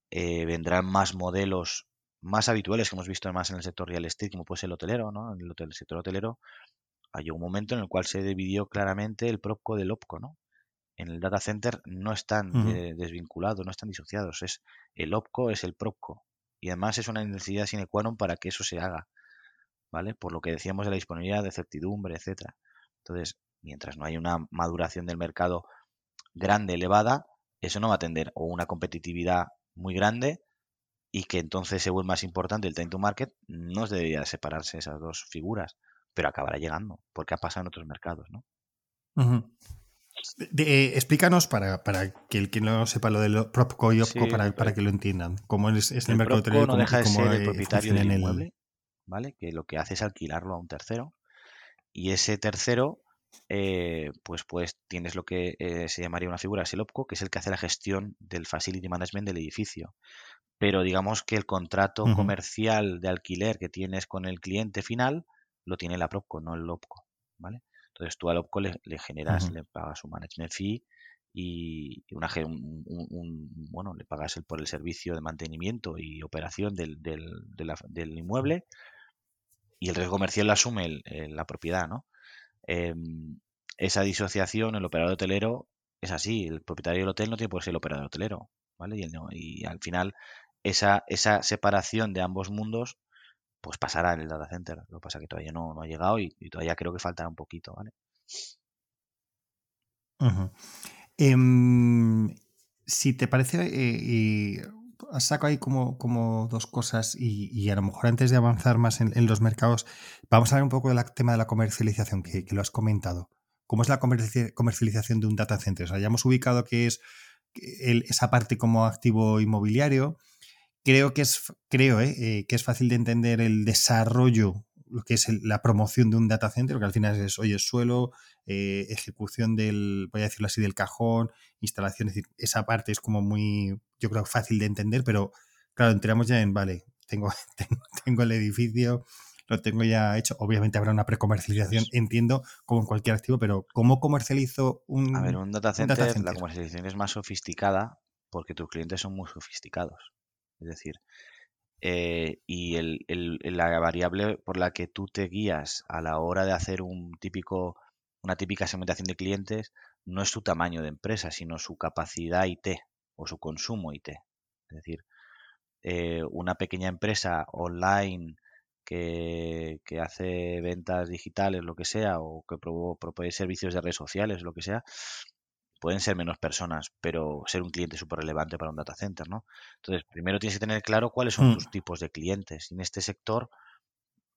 Eh, vendrán más modelos más habituales que hemos visto más en el sector real estate, como puede ser el hotelero, ¿no? En el, sector hotelero hay un momento en el cual se dividió claramente el PropCo del OPCO, ¿no? En el data center no están eh, desvinculados, no están disociados. Es el OPCO es el PropCo y además es una necesidad sine qua non para que eso se haga, ¿vale? Por lo que decíamos de la disponibilidad de certidumbre, etcétera. Entonces, mientras no hay una maduración del mercado grande, elevada, eso no va a atender o una competitividad muy grande y que entonces se vuelve más importante el time to market, no debería separarse esas dos figuras, pero acabará llegando, porque ha pasado en otros mercados, ¿no? Eh, explícanos para, que el que no sepa lo de Propco y Opco para, para, que lo entiendan. ¿Cómo es, el, mercado Propco no deja de ser el propietario del inmueble, ¿vale? Que lo que hace es alquilarlo a un tercero. Y ese tercero, eh, pues, pues tienes lo que eh, se llamaría una figura, es el OPCO, que es el que hace la gestión del facility management del edificio. Pero digamos que el contrato comercial de alquiler que tienes con el cliente final lo tiene la Propco, no el OPCO, ¿vale? Entonces tú al OPCO le, generas, le pagas un management fee y una, un, bueno, le pagas el, por el servicio de mantenimiento y operación del, del, inmueble y el riesgo comercial lo asume la propiedad, ¿no? Em, esa disociación, el operador hotelero es así, el propietario del hotel no tiene por qué ser el operador hotelero, ¿vale? Y, y al final esa, esa separación de ambos mundos pues pasará en el data center. Lo que pasa es que todavía no, ha llegado y, todavía creo que faltará un poquito, ¿vale? Em, si te parece, eh, saco ahí como, como dos cosas y, a lo mejor antes de avanzar más en, los mercados, vamos a hablar un poco del tema de la comercialización que, lo has comentado. ¿Cómo es la comercialización de un data center? O sea, ya hemos ubicado que es esa parte como activo inmobiliario, creo que es, creo, eh, eh, que es fácil de entender el desarrollo, lo que es la promoción de un data center, que al final es, oye, suelo, eh, ejecución del, voy a decirlo así, del cajón, instalación, es decir, esa parte es como muy, yo creo, fácil de entender, pero claro, entramos ya en, vale, tengo, (laughs) tengo, el edificio, lo tengo ya hecho. Obviamente habrá una precomercialización, entiendo, como en cualquier activo, pero ¿cómo comercializo un, A ver, un data center, la comercialización es más sofisticada porque tus clientes son muy sofisticados. Es decir, eh, y el, la variable por la que tú te guías a la hora de hacer un típico, una típica segmentación de clientes no es su tamaño de empresa, sino su capacidad IT o su consumo IT. Es decir, eh, una pequeña empresa online que, que, hace ventas digitales, lo que sea, o que provee servicios de redes sociales, lo que sea, pueden ser menos personas, pero ser un cliente súper relevante para un data center, ¿no? Entonces, primero tienes que tener claro cuáles son mm. tus tipos de clientes. Y en este sector,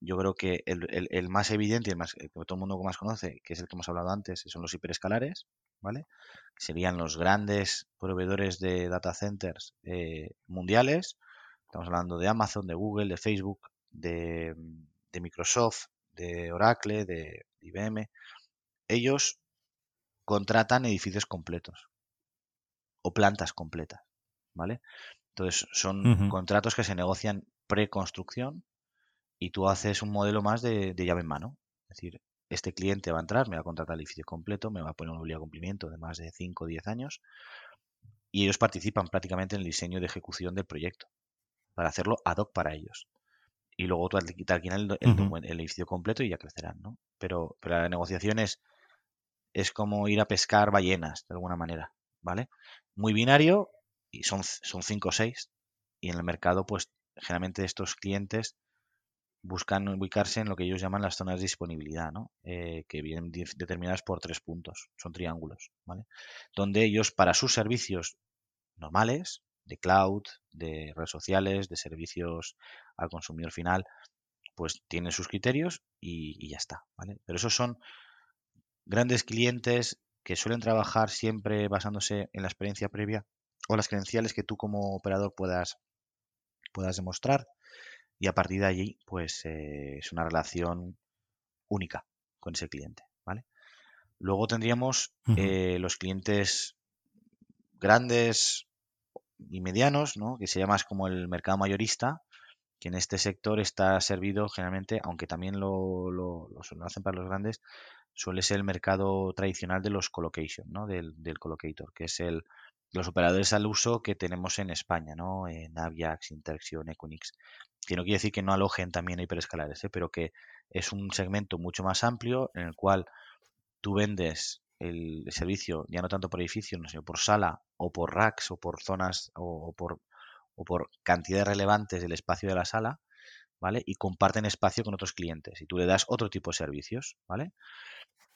yo creo que el, más evidente y el más que todo el mundo más conoce, que es el que hemos hablado antes, son los hiperescalares, ¿vale? serían los grandes proveedores de data centers eh, mundiales. Estamos hablando de Amazon, de Google, de Facebook, de, de Microsoft, de Oracle, de IBM. Ellos contratan edificios completos o plantas completas, ¿vale? Entonces son contratos que se negocian preconstrucción y tú haces un modelo más de, llave en mano. Es decir, este cliente va a entrar, me va a contratar el edificio completo, me va a poner un obligación de cumplimiento de más de 5 o 10 años y ellos participan prácticamente en el diseño de ejecución del proyecto para hacerlo ad hoc para ellos. Y luego tú alquilas el, el, el, edificio completo y ya crecerán, ¿no? Pero, pero la negociación es es como ir a pescar ballenas, de alguna manera, ¿vale? Muy binario y son, son cinco o seis. Y en el mercado, pues generalmente estos clientes buscan ubicarse en lo que ellos llaman las zonas de disponibilidad, ¿no? Eh, que vienen determinadas por tres puntos, son triángulos, ¿vale? Donde ellos para sus servicios normales, de cloud, de redes sociales, de servicios al consumidor final, pues tienen sus criterios y, y ya está, ¿vale? Pero esos son grandes clientes que suelen trabajar siempre basándose en la experiencia previa o las credenciales que tú como operador puedas, puedas demostrar y a partir de allí pues eh, es una relación única con ese cliente, ¿vale? Luego tendríamos eh, los clientes grandes y medianos, ¿no? que sería más como el mercado mayorista, que en este sector está servido generalmente, aunque también lo, lo, lo hacen para los grandes, suele ser el mercado tradicional de los colocation, ¿no? Del, del colocator, que es el los operadores al uso que tenemos en España, ¿no? En Aviax, Interxion, Equinix. Que no quiere decir que no alojen también hiperescalares, ¿eh? pero que es un segmento mucho más amplio en el cual tú vendes el servicio ya no tanto por edificio, sino por sala o por racks o por zonas o, por, o por cantidades relevantes del espacio de la sala, ¿vale? Y comparten espacio con otros clientes y tú le das otro tipo de servicios, ¿vale?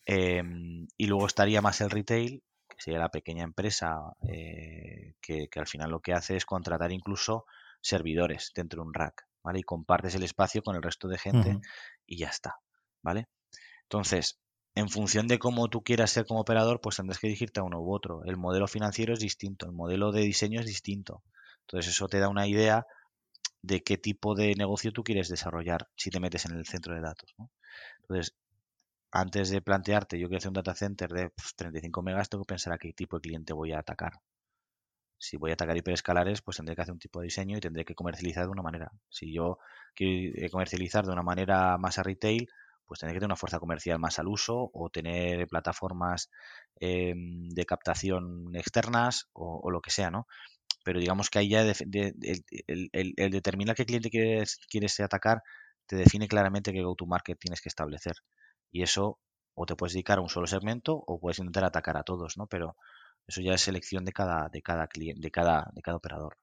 Em, y luego estaría más el retail, que sería la pequeña empresa eh, que, al final lo que hace es contratar incluso servidores dentro de un rack, ¿vale? Y compartes el espacio con el resto de gente y ya está, ¿vale? Entonces, en función de cómo tú quieras ser como operador, pues tendrás que dirigirte a uno u otro. El modelo financiero es distinto, el modelo de diseño es distinto. Entonces eso te da una idea de qué tipo de negocio tú quieres desarrollar si te metes en el centro de datos. Entonces, antes de plantearte, yo quiero hacer un data center de 35 megas, tengo que pensar a qué tipo de cliente voy a atacar. Si voy a atacar hiperescalares, pues tendré que hacer un tipo de diseño y tendré que comercializar de una manera. Si yo quiero eh, comercializar de una manera más a retail, pues tendré que tener una fuerza comercial más al uso o tener plataformas em, de captación externas o, lo que sea, ¿no? Pero digamos que ahí ya el, determinar qué cliente quieres, quieres atacar te define claramente qué go-to-market tienes que establecer. Y eso o te puedes dedicar a un solo segmento o puedes intentar atacar a todos, ¿no? Pero eso ya es selección de cada, de cada cliente, de cada, de cada operador.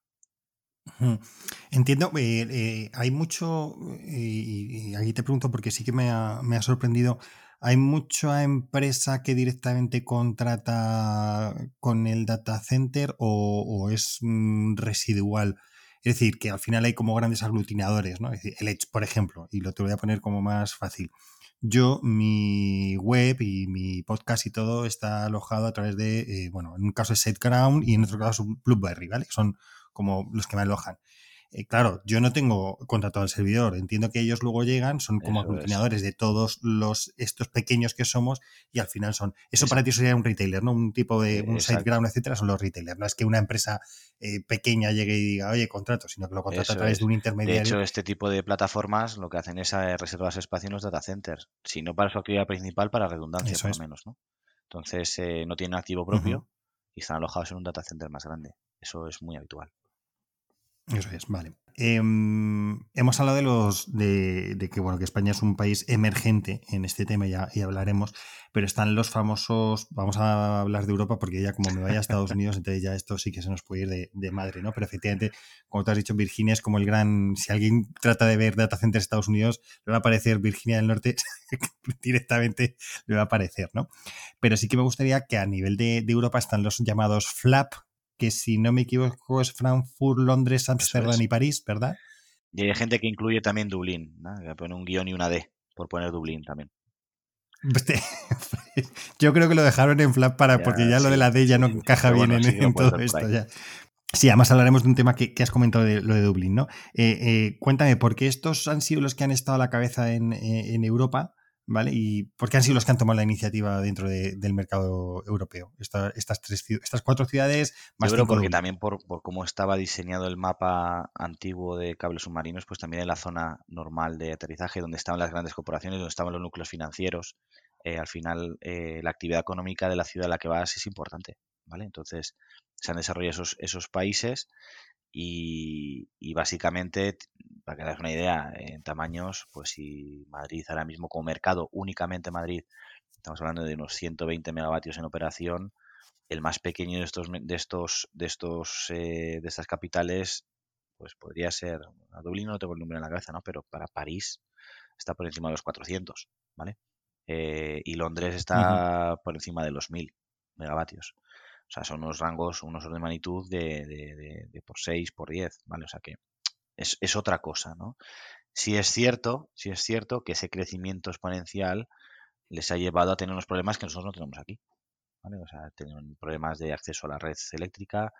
Entiendo, eh, eh, hay mucho, y, aquí te pregunto porque sí que me ha, sorprendido, hay mucha empresa que directamente contrata con el data center o, es mm, residual. Es decir, que al final hay como grandes aglutinadores, ¿no? Es decir, el Edge, por ejemplo, y lo te voy a poner como más fácil. Yo, mi web y mi podcast y todo está alojado a través de, eh, bueno, en un caso es SiteGround y en otro caso Blueberry, ¿vale? Son como los que me alojan. Eh, claro, yo no tengo contratado al servidor. Entiendo que ellos luego llegan, son como aglutinadores de todos los estos pequeños que somos y al final son. Eso para ti sería un retailer, ¿no? Un tipo de un SiteGround, etcétera, son los retailers. No es que una empresa eh, pequeña llegue y diga, oye, contrato, sino que lo contrata a través de un intermediario. De hecho, este tipo de plataformas lo que hacen es eh, reservar espacio en los data centers, si no para su actividad principal, para redundancia, por lo menos, ¿no? Entonces, no tienen activo propio y están alojados en un data center más grande. Eso es muy habitual. Eso es, vale. Em, hemos hablado de los de, que bueno que España es un país emergente en este tema ya y hablaremos, pero están los famosos, vamos a hablar de Europa porque ya como me vaya a Estados (laughs) Unidos, entonces ya esto sí que se nos puede ir de, madre, ¿no? Pero efectivamente, como tú has dicho, Virginia es como el gran, si alguien trata de ver data centers Estados Unidos, le va a aparecer Virginia del Norte (laughs) directamente le va a aparecer, ¿no? Pero sí que me gustaría que a nivel de, de Europa están los llamados FLAP, que si no me equivoco es Frankfurt, Londres, Amsterdam y París, ¿verdad? Y hay gente que incluye también Dublín, ¿no? que pone un guion y una D, por poner Dublín también. (laughs) Yo creo que lo dejaron en flap para, porque ya lo de la D ya no encaja bien en, todo esto. Ya. Sí, además hablaremos de un tema que, has comentado de lo de Dublín, ¿no? Eh, eh, cuéntame, ¿por qué estos han sido los que han estado a la cabeza en, eh, en Europa? ¿Vale? ¿Y por qué han sido los que han tomado la iniciativa dentro del mercado europeo? estas, tres, estas cuatro ciudades más Yo creo porque también por, cómo estaba diseñado el mapa antiguo de cables submarinos, pues también en la zona normal de aterrizaje, donde estaban las grandes corporaciones, donde estaban los núcleos financieros, eh, al final eh, la actividad económica de la ciudad a la que vas es importante, ¿vale? Entonces se han desarrollado esos, esos países y, básicamente, para que hagas una idea, en tamaños, pues si Madrid ahora mismo como mercado, únicamente Madrid, estamos hablando de unos 120 megavatios en operación, el más pequeño de estos de estos de estos eh, de estas capitales pues podría ser a Dublín no tengo el número en la cabeza no pero para París está por encima de los 400 vale eh, y Londres está por encima de los 1000 megavatios sea, son unos rangos, unos orden de magnitud de, por 6, por 10, ¿vale? O sea que es, otra cosa, ¿no? Si es cierto, si es cierto que ese crecimiento exponencial les ha llevado a tener unos problemas que nosotros no tenemos aquí. ¿vale? O sea, tienen problemas de acceso a la red eléctrica,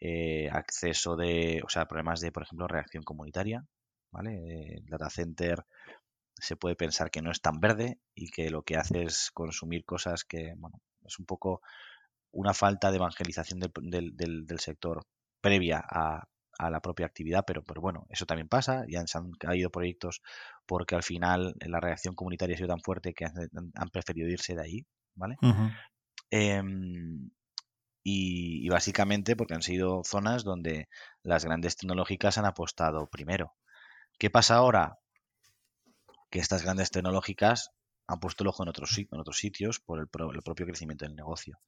eh, acceso de, o sea, problemas de, por ejemplo, reacción comunitaria, ¿vale? El data center se puede pensar que no es tan verde y que lo que hace es consumir cosas que, bueno, es un poco una falta de evangelización del, del, sector previa a, la propia actividad, pero, pero bueno, eso también pasa, ya se han caído proyectos porque al final la reacción comunitaria ha sido tan fuerte que han, preferido irse de ahí, ¿vale? Em, y, básicamente porque han sido zonas donde las grandes tecnológicas han apostado primero. ¿Qué pasa ahora? Que estas grandes tecnológicas han puesto el ojo en otros, en otros sitios por el, el propio crecimiento del negocio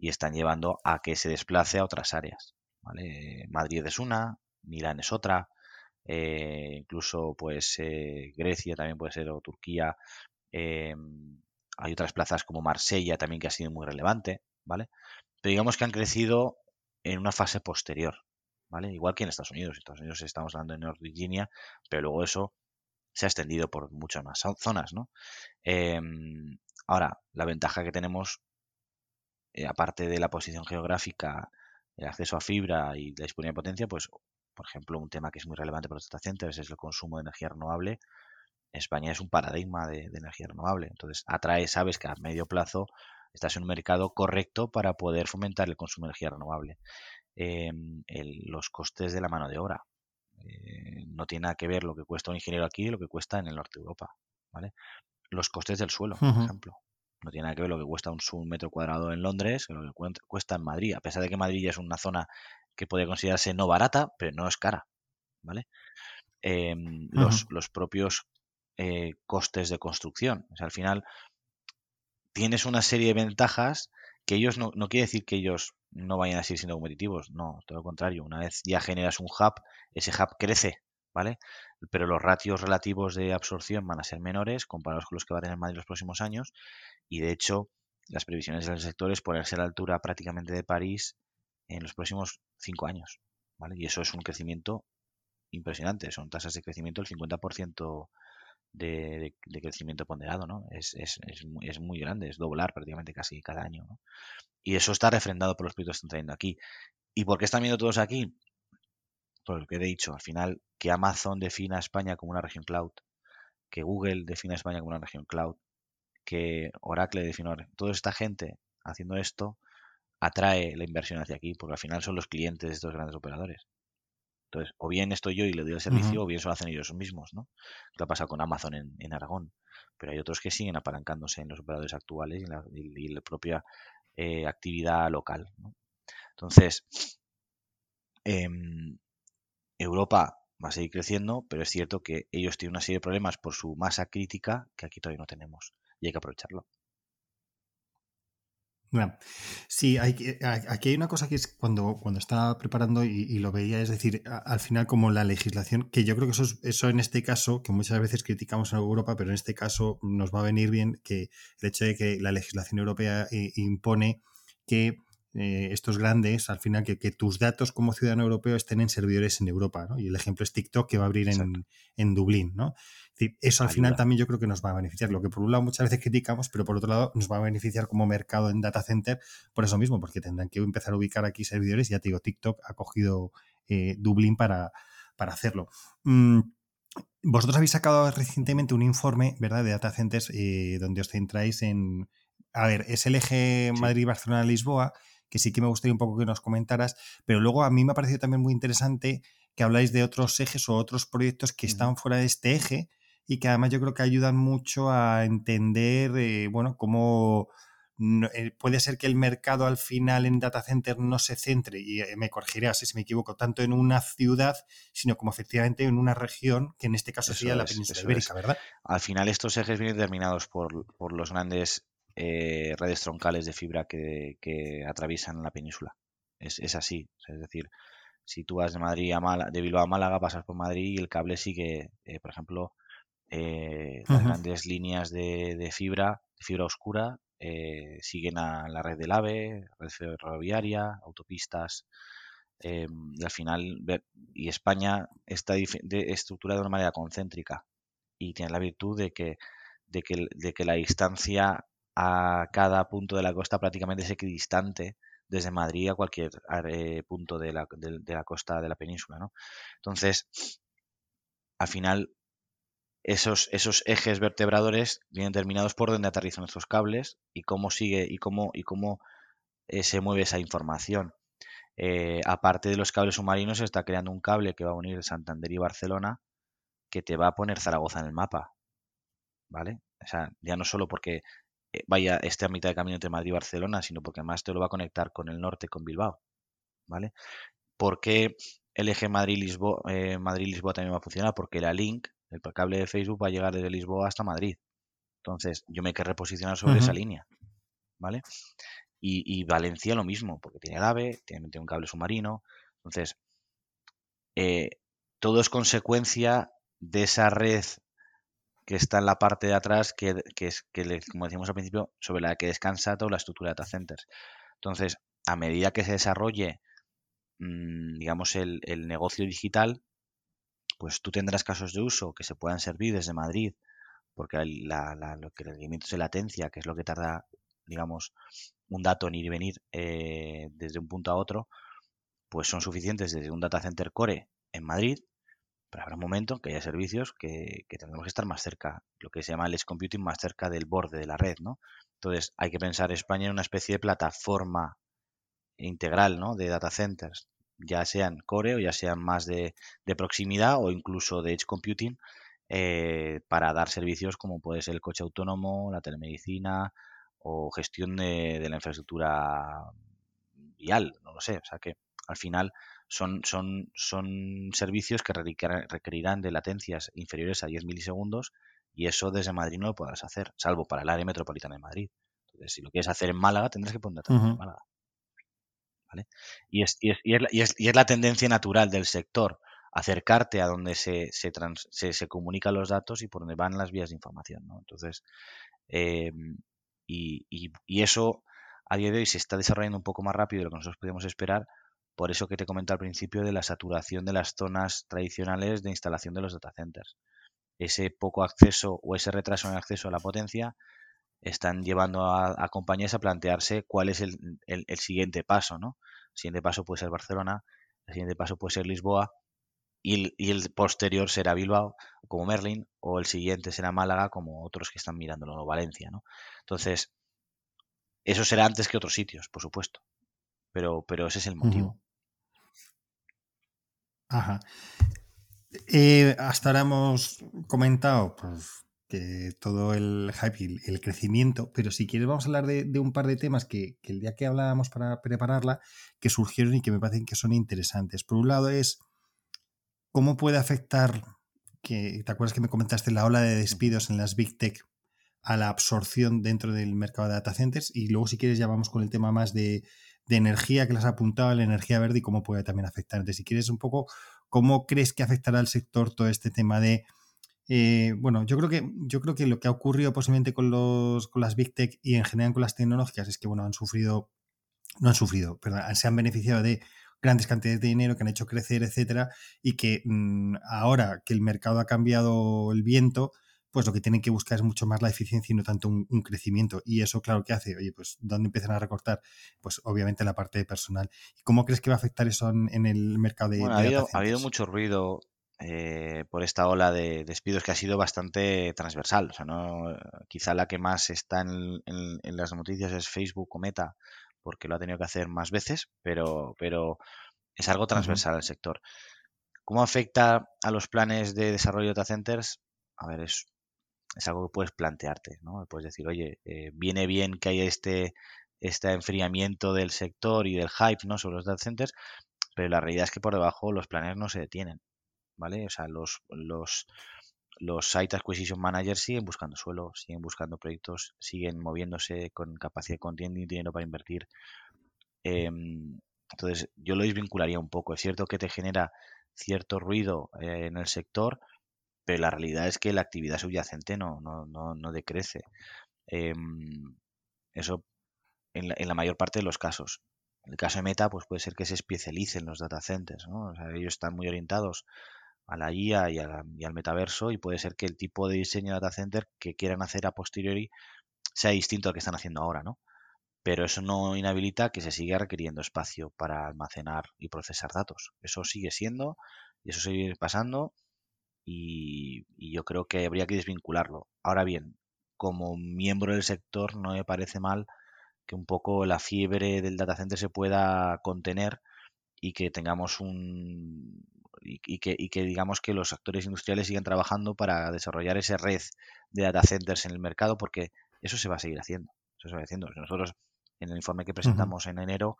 y están llevando a que se desplace a otras áreas. Madrid es una, Milán es otra, eh, incluso pues eh, Grecia también puede ser o Turquía. Eh, hay otras plazas como Marsella también que ha sido muy relevante, ¿vale? Pero digamos que han crecido en una fase posterior, ¿vale? Igual que en Estados Unidos. En Estados Unidos estamos hablando de North Virginia, pero luego eso se ha extendido por muchas más zonas, ¿no? Ahora, la ventaja que tenemos, eh, aparte de la posición geográfica, el acceso a fibra y la disponibilidad de potencia, pues, por ejemplo, un tema que es muy relevante para los data centers es el consumo de energía renovable. España es un paradigma de, energía renovable. Entonces, atrae, sabes que a medio plazo estás en un mercado correcto para poder fomentar el consumo de energía renovable. Em, los costes de la mano de obra. Eh, no tiene nada que ver lo que cuesta un ingeniero aquí y lo que cuesta en el norte de Europa. ¿vale? Los costes del suelo, por ejemplo. No tiene nada que ver lo que cuesta un, metro cuadrado en Londres que lo que cuesta en Madrid, a pesar de que Madrid ya es una zona que puede considerarse no barata, pero no es cara. ¿vale? Em, los, los, propios eh, costes de construcción. O sea, al final tienes una serie de ventajas que ellos no, no quiere decir que ellos no vayan a seguir siendo competitivos, no, todo lo contrario. Una vez ya generas un hub, ese hub crece, ¿vale? Pero los ratios relativos de absorción van a ser menores comparados con los que va a tener Madrid los próximos años y de hecho las previsiones del sector es ponerse a la altura prácticamente de París en los próximos cinco años, ¿vale? Y eso es un crecimiento impresionante, son tasas de crecimiento del 50% de, de, crecimiento ponderado, ¿no? Es, es, es, muy, es, muy, grande, es doblar prácticamente casi cada año, ¿no? Y eso está refrendado por los proyectos que están trayendo aquí. ¿Y por qué están viendo todos aquí? Por lo que he dicho, al final, que Amazon defina a España como una región cloud, que Google defina a España como una región cloud, que Oracle defina... Toda esta gente haciendo esto atrae la inversión hacia aquí, porque al final son los clientes de estos grandes operadores. Entonces, o bien estoy yo y le doy el servicio, o bien se lo hacen ellos mismos, ¿no? Lo ha pasado con Amazon en, Aragón. Pero hay otros que siguen apalancándose en los operadores actuales y en la, y la propia eh, actividad local. Entonces, em, Europa va a seguir creciendo, pero es cierto que ellos tienen una serie de problemas por su masa crítica que aquí todavía no tenemos y hay que aprovecharlo. sí, hay, aquí hay una cosa que es cuando, cuando estaba preparando y, lo veía, es decir, al final como la legislación, que yo creo que eso, eso en este caso, que muchas veces criticamos en Europa, pero en este caso nos va a venir bien que el hecho de que la legislación europea eh, impone que eh, estos grandes, al final, que, tus datos como ciudadano europeo estén en servidores en Europa, ¿no? Y el ejemplo es TikTok que va a abrir en, en, Dublín, ¿no? eso al final también yo creo que nos va a beneficiar. Lo que por un lado muchas veces criticamos, pero por otro lado nos va a beneficiar como mercado en data center por eso mismo, porque tendrán que empezar a ubicar aquí servidores. Ya te digo, TikTok ha cogido eh, Dublín para, para hacerlo. Mm, vosotros habéis sacado recientemente un informe, ¿verdad?, de data centers eh, donde os centráis en. A ver, es el eje Madrid-Barcelona-Lisboa que sí que me gustaría un poco que nos comentaras, pero luego a mí me ha parecido también muy interesante que habláis de otros ejes o otros proyectos que están fuera de este eje y que además yo creo que ayudan mucho a entender, eh, bueno, cómo eh, puede ser que el mercado al final en data center no se centre, y eh, me corregirás si me equivoco, tanto en una ciudad, sino como efectivamente en una región, que en este caso sería la península ibérica, ¿verdad? Al final estos ejes vienen determinados por, por los grandes eh, redes troncales de fibra que, atraviesan la península. Es, así, es decir, si tú vas de Madrid a Málaga, de Bilbao a Málaga, pasas por Madrid y el cable sigue, eh, por ejemplo, eh, las grandes líneas de, fibra, de fibra oscura, siguen a la red del AVE, red ferroviaria, autopistas, y al final, y España está estructurada de una manera concéntrica y tiene la virtud de que, de que, de que la distancia a cada punto de la costa prácticamente es equidistante desde Madrid a cualquier eh, punto de la, costa de la península. ¿no? Entonces, al final, esos, esos ejes vertebradores vienen determinados por donde aterrizan estos cables y cómo sigue y cómo, y cómo eh, se mueve esa información. Eh, aparte de los cables submarinos, se está creando un cable que va a unir Santander y Barcelona que te va a poner Zaragoza en el mapa. ¿Vale? O sea, ya no solo porque vaya esté a mitad de camino entre Madrid y Barcelona, sino porque además te lo va a conectar con el norte, con Bilbao. ¿Vale? ¿Por qué el eje Madrid-Lisboa eh, Madrid también va a funcionar? Porque la link, el cable de Facebook, va a llegar desde Lisboa hasta Madrid. Entonces, yo me quiero reposicionar sobre esa línea. ¿Vale? Y, Valencia lo mismo, porque tiene el AVE, tiene, un cable submarino. Entonces, eh, todo es consecuencia de esa red que está en la parte de atrás, que, es, que como decíamos al principio, sobre la que descansa toda la estructura de data centers. Entonces, a medida que se desarrolle, mm, digamos, el, negocio digital, pues tú tendrás casos de uso que se puedan servir desde Madrid porque lo que el rendimiento es latencia, que es lo que tarda, digamos, un dato en ir y venir eh, desde un punto a otro, pues son suficientes desde un data center core en Madrid, pero habrá un momento en que haya servicios que, que tendremos que estar más cerca, lo que se llama el edge computing, más cerca del borde de la red, ¿no? Entonces hay que pensar España en una especie de plataforma integral, ¿no? De data centers, ya sean core o ya sean más de, proximidad o incluso de edge computing, eh, para dar servicios como puede ser el coche autónomo, la telemedicina o gestión de, de la infraestructura vial, no lo sé. O sea que al final son, son, son servicios que requerirán de latencias inferiores a 10 milisegundos y eso desde Madrid no lo podrás hacer, salvo para el área metropolitana de Madrid. Entonces, si lo quieres hacer en Málaga, tendrás que poner en Málaga. ¿Vale? Y, es, y, es, y, es, y, es, la tendencia natural del sector, acercarte a donde se, se, se, se, comunican los datos y por donde van las vías de información. ¿no? Entonces, eh, y, y, eso a día de hoy se está desarrollando un poco más rápido de lo que nosotros podíamos esperar, por eso que te comenté al principio de la saturación de las zonas tradicionales de instalación de los data centers. Ese poco acceso o ese retraso en el acceso a la potencia están llevando a, compañías a plantearse cuál es el, siguiente paso, ¿no? El siguiente paso puede ser Barcelona, el siguiente paso puede ser Lisboa y el, posterior será Bilbao como Merlin o el siguiente será Málaga como otros que están mirándolo, o Valencia, ¿no? Entonces, eso será antes que otros sitios, por supuesto, pero, pero ese es el motivo. Ajá. Eh, hasta ahora hemos comentado pues, que todo el hype y el crecimiento, pero si quieres vamos a hablar de, un par de temas que, el día que hablábamos para prepararla, que surgieron y que me parecen que son interesantes. Por un lado es cómo puede afectar, que te acuerdas que me comentaste la ola de despidos en las Big Tech a la absorción dentro del mercado de data centers y luego si quieres ya vamos con el tema más de, de energía que las ha apuntado, la energía verde y cómo puede también afectar. Entonces, si quieres un poco, ¿cómo crees que afectará al sector todo este tema de eh, bueno, yo creo que yo creo que lo que ha ocurrido posiblemente con los con las big tech y en general con las tecnológicas es que bueno han sufrido no han sufrido, perdón, se han beneficiado de grandes cantidades de dinero que han hecho crecer, etcétera, y que mm, ahora que el mercado ha cambiado el viento, pues lo que tienen que buscar es mucho más la eficiencia y no tanto un, crecimiento. Y eso, claro, ¿qué hace? Oye, pues ¿dónde empiezan a recortar? Pues obviamente la parte de personal. ¿Y cómo crees que va a afectar eso en, el mercado de, bueno, ha, habido, ha habido mucho ruido eh, por esta ola de despidos que ha sido bastante transversal. O sea, no, quizá la que más está en, las noticias es Facebook o Meta, porque lo ha tenido que hacer más veces, pero, pero es algo transversal al sector. ¿Cómo afecta a los planes de desarrollo de data centers? A ver, es, es algo que puedes plantearte, ¿no? Puedes decir, oye, eh, viene bien que haya este, este enfriamiento del sector y del hype, ¿no? Sobre los data centers, pero la realidad es que por debajo los planes no se detienen. ¿vale? O sea, los, los, los Site Acquisition Managers siguen buscando suelo, siguen buscando proyectos, siguen moviéndose con capacidad de contienda y dinero para invertir. Em, entonces, yo lo desvincularía un poco. Es cierto que te genera cierto ruido eh, en el sector, pero la realidad es que la actividad subyacente no, no, no, no decrece. Em, eso en la, en la, mayor parte de los casos. En el caso de Meta, pues puede ser que se especialicen los data centers, ¿no? O sea, ellos están muy orientados a la IA y, al metaverso y puede ser que el tipo de diseño de data center que quieran hacer a posteriori sea distinto al que están haciendo ahora, ¿no? Pero eso no inhabilita que se siga requiriendo espacio para almacenar y procesar datos. Eso sigue siendo y eso sigue pasando y, y yo creo que habría que desvincularlo. Ahora bien, como miembro del sector no me parece mal que un poco la fiebre del data center se pueda contener y que tengamos un, y, que, digamos que los actores industriales sigan trabajando para desarrollar esa red de data centers en el mercado, porque eso se va a seguir haciendo. Eso se va haciendo. Nosotros, en el informe que presentamos en enero,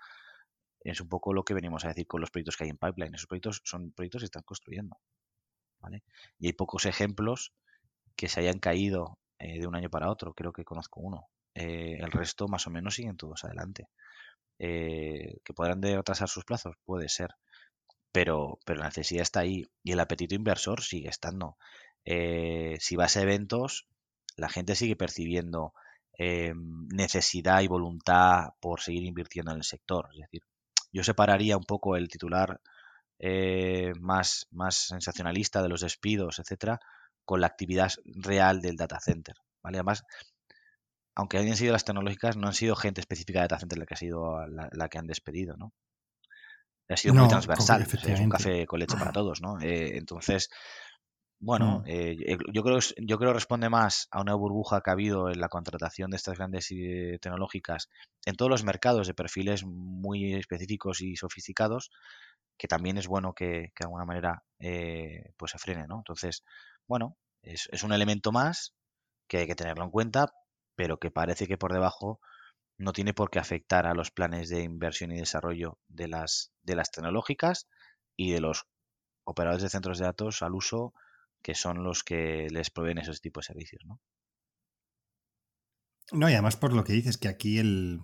es un poco lo que venimos a decir con los proyectos que hay en pipeline. Esos proyectos son proyectos que están construyendo. ¿Vale? Y hay pocos ejemplos que se hayan caído eh, de un año para otro. Creo que conozco uno. Eh, el resto más o menos siguen todos adelante. Eh, ¿Que podrán retrasar sus plazos? Puede ser pero, pero la necesidad está ahí y el apetito inversor sigue estando. Eh, si vas a eventos, la gente sigue percibiendo necesidad y voluntad por seguir invirtiendo en el sector. Es decir, yo separaría un poco el titular eh, más, más sensacionalista de los despidos, etcétera, con la actividad real del data center. ¿vale? Además, aunque hayan sido las tecnológicas, no han sido gente específica de data center la que ha sido la, que han despedido, ¿no? Ha sido muy transversal, es un café con leche para (clears throat) todos, ¿no? Eh, entonces, bueno, mm. eh, eh, yo creo yo creo responde más a una burbuja que ha habido en la contratación de estas grandes tecnológicas en todos los mercados de perfiles muy específicos y sofisticados, que también es bueno que, de alguna manera pues se frene, ¿no? Entonces, bueno, es, es un elemento más que hay que tenerlo en cuenta, pero que parece que por debajo no tiene por qué afectar a los planes de inversión y desarrollo de las, de las tecnológicas y de los operadores de centros de datos al uso que son los que les proveen esos tipos de servicios, ¿no? No, y además por lo que dices, que aquí el,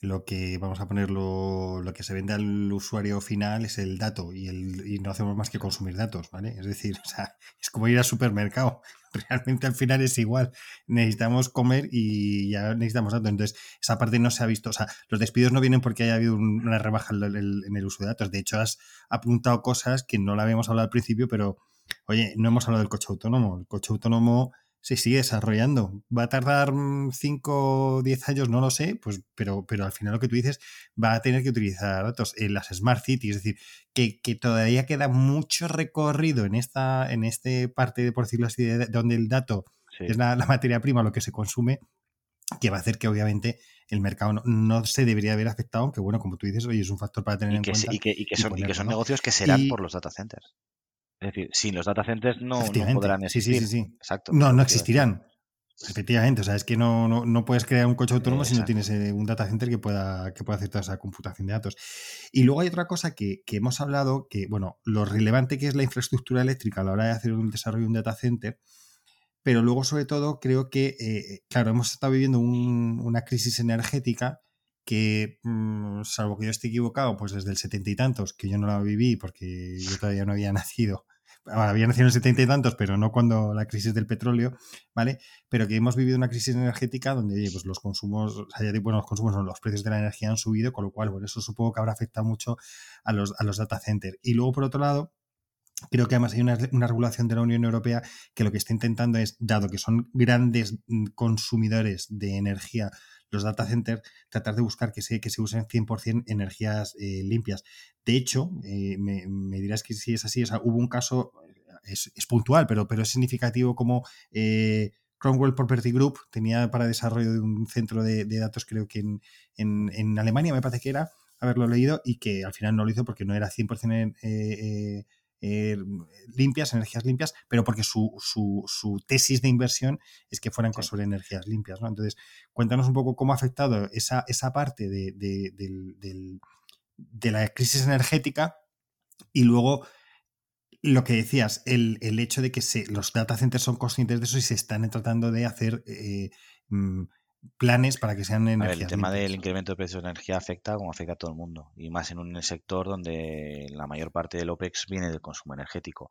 lo que vamos a ponerlo, lo que se vende al usuario final es el dato y, el, y no hacemos más que consumir datos, ¿vale? Es decir, o sea, (laughs) es como ir al supermercado. (laughs) Realmente al final es igual. Necesitamos comer y ya necesitamos datos. Entonces, esa parte no se ha visto. O sea, los despidos no vienen porque haya habido una rebaja en el, en el uso de datos. De hecho, has apuntado cosas que no la habíamos hablado al principio, pero, oye, no hemos hablado del coche autónomo. El coche autónomo se sigue desarrollando. ¿Va a tardar 5 o 10 años? No lo sé, pues, pero, pero al final lo que tú dices va a tener que utilizar datos en las Smart Cities, es decir, que, todavía queda mucho recorrido en esta en este parte, por decirlo así, de, donde el dato es la, materia prima, lo que se consume, que va a hacer que obviamente el mercado no, se debería haber afectado, aunque bueno, como tú dices, oye, es un factor para tener en cuenta. Y que, y que son, y que son negocios que serán por los data centers. Es decir, sin los data centers no, podrán existir. Sí, sí, sí, Exacto. No, no existirán. Efectivamente, o sea, es que no, no, puedes crear un coche autónomo si no tienes eh, un data center que pueda, que pueda hacer toda esa computación de datos. Y luego hay otra cosa que, hemos hablado, que, bueno, lo relevante que es la infraestructura eléctrica a la hora de hacer un desarrollo de un data center, pero luego, sobre todo, creo que, eh, claro, hemos estado viviendo una crisis energética que, mm, salvo que yo esté equivocado, pues desde el setenta y tantos, que yo no la viví porque yo todavía no había (laughs) nacido, había nacido en el setenta y tantos, pero no cuando la crisis del petróleo, ¿vale? Pero que hemos vivido una crisis energética donde pues los consumos, o sea, bueno, los consumos, los precios de la energía han subido, con lo cual, bueno, eso supongo que habrá afectado mucho a los, a los data centers. Y luego, por otro lado, Creo que además hay una, una, regulación de la Unión Europea que lo que está intentando es, dado que son grandes mm, consumidores de energía los data centers, tratar de buscar que se, que se usen 100% energías eh, limpias. De hecho, eh, me, dirás que si es así, hubo un caso, es, puntual, pero, pero es significativo como eh, Cromwell Property Group tenía para desarrollo de un centro de, datos, creo que en, en, Alemania, me parece que era, haberlo leído, y que al final no lo hizo porque no era 100% eh, eh, limpias, energías limpias, pero porque su, su, tesis de inversión es que fueran sobre energías limpias. ¿no? Entonces, cuéntanos un poco cómo ha afectado esa, esa parte de, de, la crisis energética y luego lo que decías, el, hecho de que se, los data centers son conscientes de eso y se están tratando de hacer eh, mm, planes para que sean energías. el tema del incremento de precios de energía afecta como afecta a todo el mundo y más en un sector donde la mayor parte del OPEX viene del consumo energético.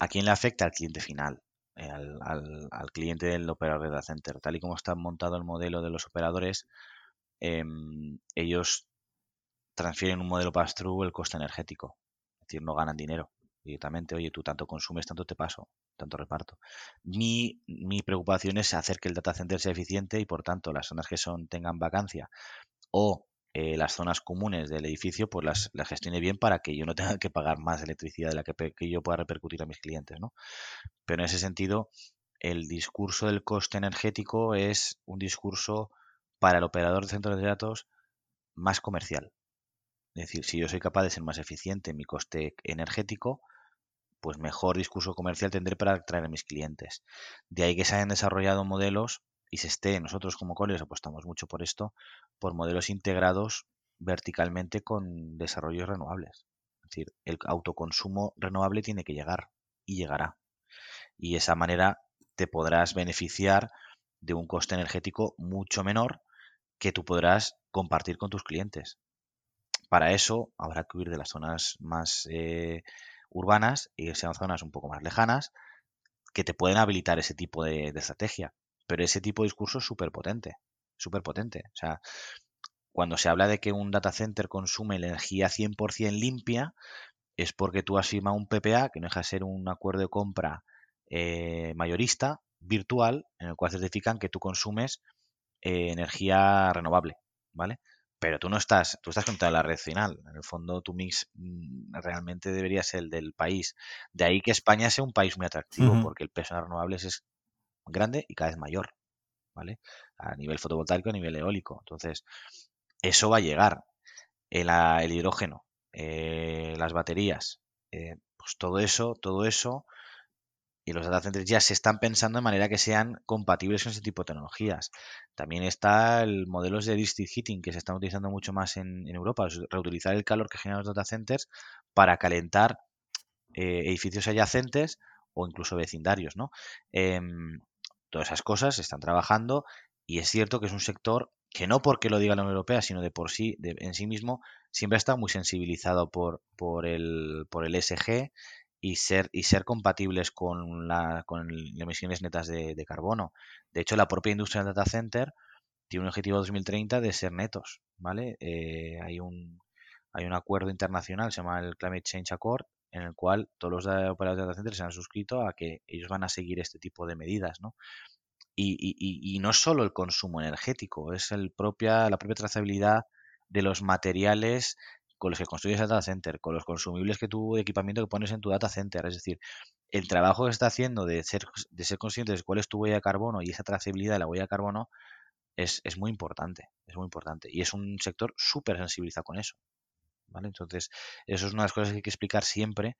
¿A quién le afecta? Al cliente final, eh, al, cliente del operador de data center. Tal y como está montado el modelo de los operadores, em, ellos transfieren un modelo pass-through el coste energético. Es decir, no ganan dinero directamente, oye, tú tanto consumes, tanto te paso, tanto reparto. Mi, mi preocupación es hacer que el data center sea eficiente y por tanto las zonas que son tengan vacancia o eh, las zonas comunes del edificio, pues las, las, gestione bien para que yo no tenga que pagar más electricidad de la que, que yo pueda repercutir a mis clientes, ¿no? Pero en ese sentido, el discurso del coste energético es un discurso para el operador de centros de datos más comercial. Es decir, si yo soy capaz de ser más eficiente en mi coste energético, pues mejor discurso comercial tendré para atraer a mis clientes. De ahí que se hayan desarrollado modelos y se esté, nosotros como Colliers apostamos mucho por esto, por modelos integrados verticalmente con desarrollos renovables. Es decir, el autoconsumo renovable tiene que llegar y llegará. Y de esa manera te podrás beneficiar de un coste energético mucho menor que tú podrás compartir con tus clientes. Para eso habrá que huir de las zonas más eh, urbanas y sean zonas un poco más lejanas que te pueden habilitar ese tipo de, estrategia. Pero ese tipo de discurso es súper potente, súper potente. O sea, cuando se habla de que un data center consume energía 100% limpia, es porque tú has firmado un PPA, que no deja de ser un acuerdo de compra eh, mayorista virtual en el cual certifican que tú consumes eh, energía renovable, ¿vale? Pero tú no estás, tú estás contra la red final. En el fondo, tu mix mm, realmente debería ser el del país. De ahí que España sea un país muy atractivo, porque el peso de renovables es grande y cada vez mayor, ¿vale? A nivel fotovoltaico, a nivel eólico. Entonces, eso va a llegar. El, el hidrógeno, eh, las baterías, eh, pues todo eso, todo eso y los data centers ya se están pensando de manera que sean compatibles con ese tipo de tecnologías. También está el modelo de district heating que se están utilizando mucho más en, Europa, reutilizar el calor que generan los data centers para calentar eh, edificios adyacentes o incluso vecindarios, ¿no? Em, todas esas cosas se están trabajando y es cierto que es un sector que no porque lo diga la Unión Europea, sino de por sí, en sí mismo, siempre ha estado muy sensibilizado por, por, el, por el SG y ser, y ser compatibles con, la, con emisiones netas de, carbono. De hecho, la propia industria del data center tiene un objetivo 2030 de ser netos, ¿vale? Eh, hay, un, hay un acuerdo internacional, se llama el Climate Change Accord, en el cual todos los operadores de data centers se han suscrito a que ellos van a seguir este tipo de medidas, ¿no? Y, y, y no solo el consumo energético, es el propia, la propia trazabilidad de los materiales con los que construyes el data center, con los consumibles que tu equipamiento que pones en tu data center. Es decir, el trabajo que está haciendo de ser, de ser consciente de cuál es tu huella de carbono y esa trazabilidad de la huella de carbono es, es muy importante. Es muy importante. Y es un sector súper sensibilizado con eso. ¿Vale? Entonces, eso es una de las cosas que hay que explicar siempre,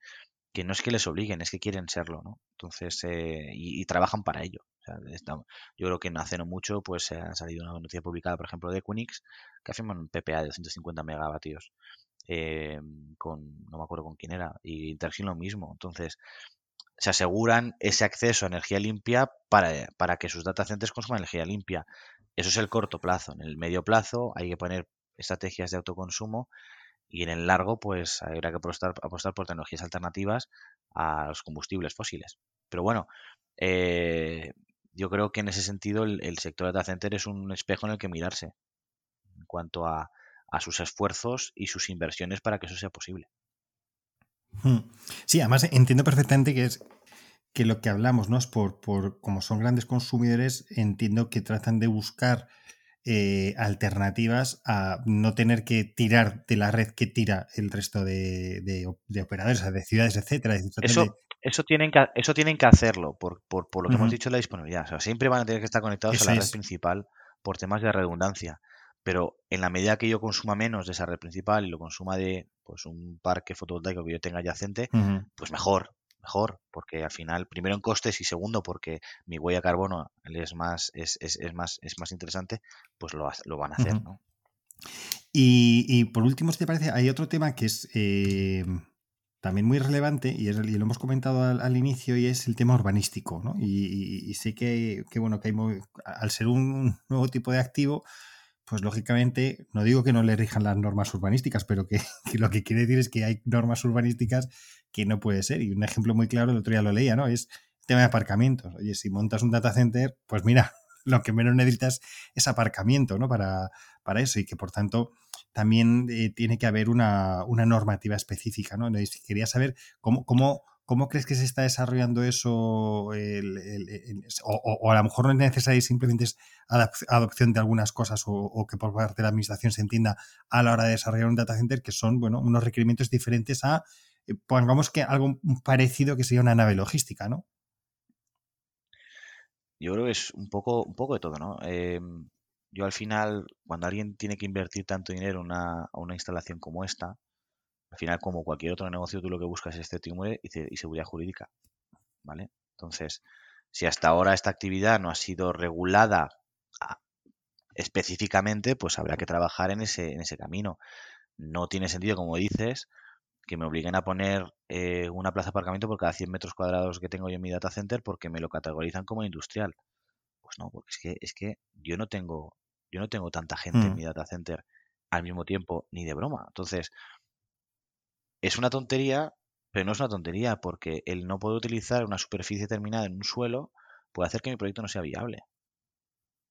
que no es que les obliguen, es que quieren serlo, ¿no? Entonces, eh, y, trabajan para ello. yo creo que hace no mucho, pues ha salido una noticia publicada, por ejemplo, de Equinix, que afirman un PPA de 250 megavatios. Eh, con, no me acuerdo con quién era, y Intersin lo mismo. Entonces, se aseguran ese acceso a energía limpia para, para que sus data centers consuman energía limpia. Eso es el corto plazo. En el medio plazo hay que poner estrategias de autoconsumo y en el largo pues habrá que apostar, apostar por tecnologías alternativas a los combustibles fósiles. Pero bueno, eh, yo creo que en ese sentido el, el, sector data center es un espejo en el que mirarse en cuanto a, a sus esfuerzos y sus inversiones para que eso sea posible. Hmm. Sí, además entiendo perfectamente que es que lo que hablamos, ¿no? Es por, por como son grandes consumidores, entiendo que tratan de buscar eh, alternativas a no tener que tirar de la red que tira el resto de, de, operadores, de ciudades, etcétera. Eso, eso, tienen que, eso tienen que hacerlo por, por, por lo que hemos dicho en la disponibilidad. O sea, siempre van a tener que estar conectados a la red principal por temas de redundancia pero en la medida que yo consuma menos de esa red principal y lo consuma de pues un parque fotovoltaico que yo tenga adyacente, pues mejor, mejor, porque al final, primero en costes y segundo porque mi huella de carbono es más, es, es, es más, es más interesante, pues lo, lo van a hacer, ¿no? Y, por último, si te parece, hay otro tema que es eh, también muy relevante y, lo hemos comentado al, inicio y es el tema urbanístico, ¿no? Y, sé que, bueno, que hay, al ser un nuevo tipo de activo, pues lógicamente, no digo que no le rijan las normas urbanísticas, pero (laughs) que, lo que quiere decir es que hay normas urbanísticas que no puede ser. Y un ejemplo muy claro, el otro día lo leía, ¿no? Es el tema de aparcamientos. Oye, si montas un data center, pues mira, (laughs) lo que menos necesitas es aparcamiento, ¿no? Para, para eso y que por tanto también eh, tiene que haber una, normativa específica, ¿no? quería saber cómo, cómo ¿Cómo crees que se está desarrollando eso? o, a lo mejor no es necesario, simplemente es adopción de algunas cosas o, que por parte de la administración se entienda a la hora de desarrollar un data center, que son bueno, unos requerimientos diferentes a, eh, pongamos que algo parecido que sería una nave logística, ¿no? Yo creo que es un poco, un poco de todo, ¿no? Em, yo al final, cuando alguien tiene que invertir tanto dinero en una instalación como esta, al final, como cualquier otro negocio, tú lo que buscas es certidumbre y, seguridad jurídica. ¿Vale? Entonces, si hasta ahora esta actividad no ha sido regulada ah, específicamente, pues habrá que trabajar en ese, en ese camino. No tiene sentido, como dices, que me obliguen a poner eh, una plaza de aparcamiento por cada 100 metros cuadrados que tengo yo en mi data center porque me lo categorizan como industrial. Pues no, porque es que, es que yo no tengo, yo no tengo tanta gente en mm. mi data center al mismo tiempo, ni de broma. Entonces, es una tontería, pero no es una tontería, porque el no poder utilizar una superficie determinada en un suelo puede hacer que mi proyecto no sea viable.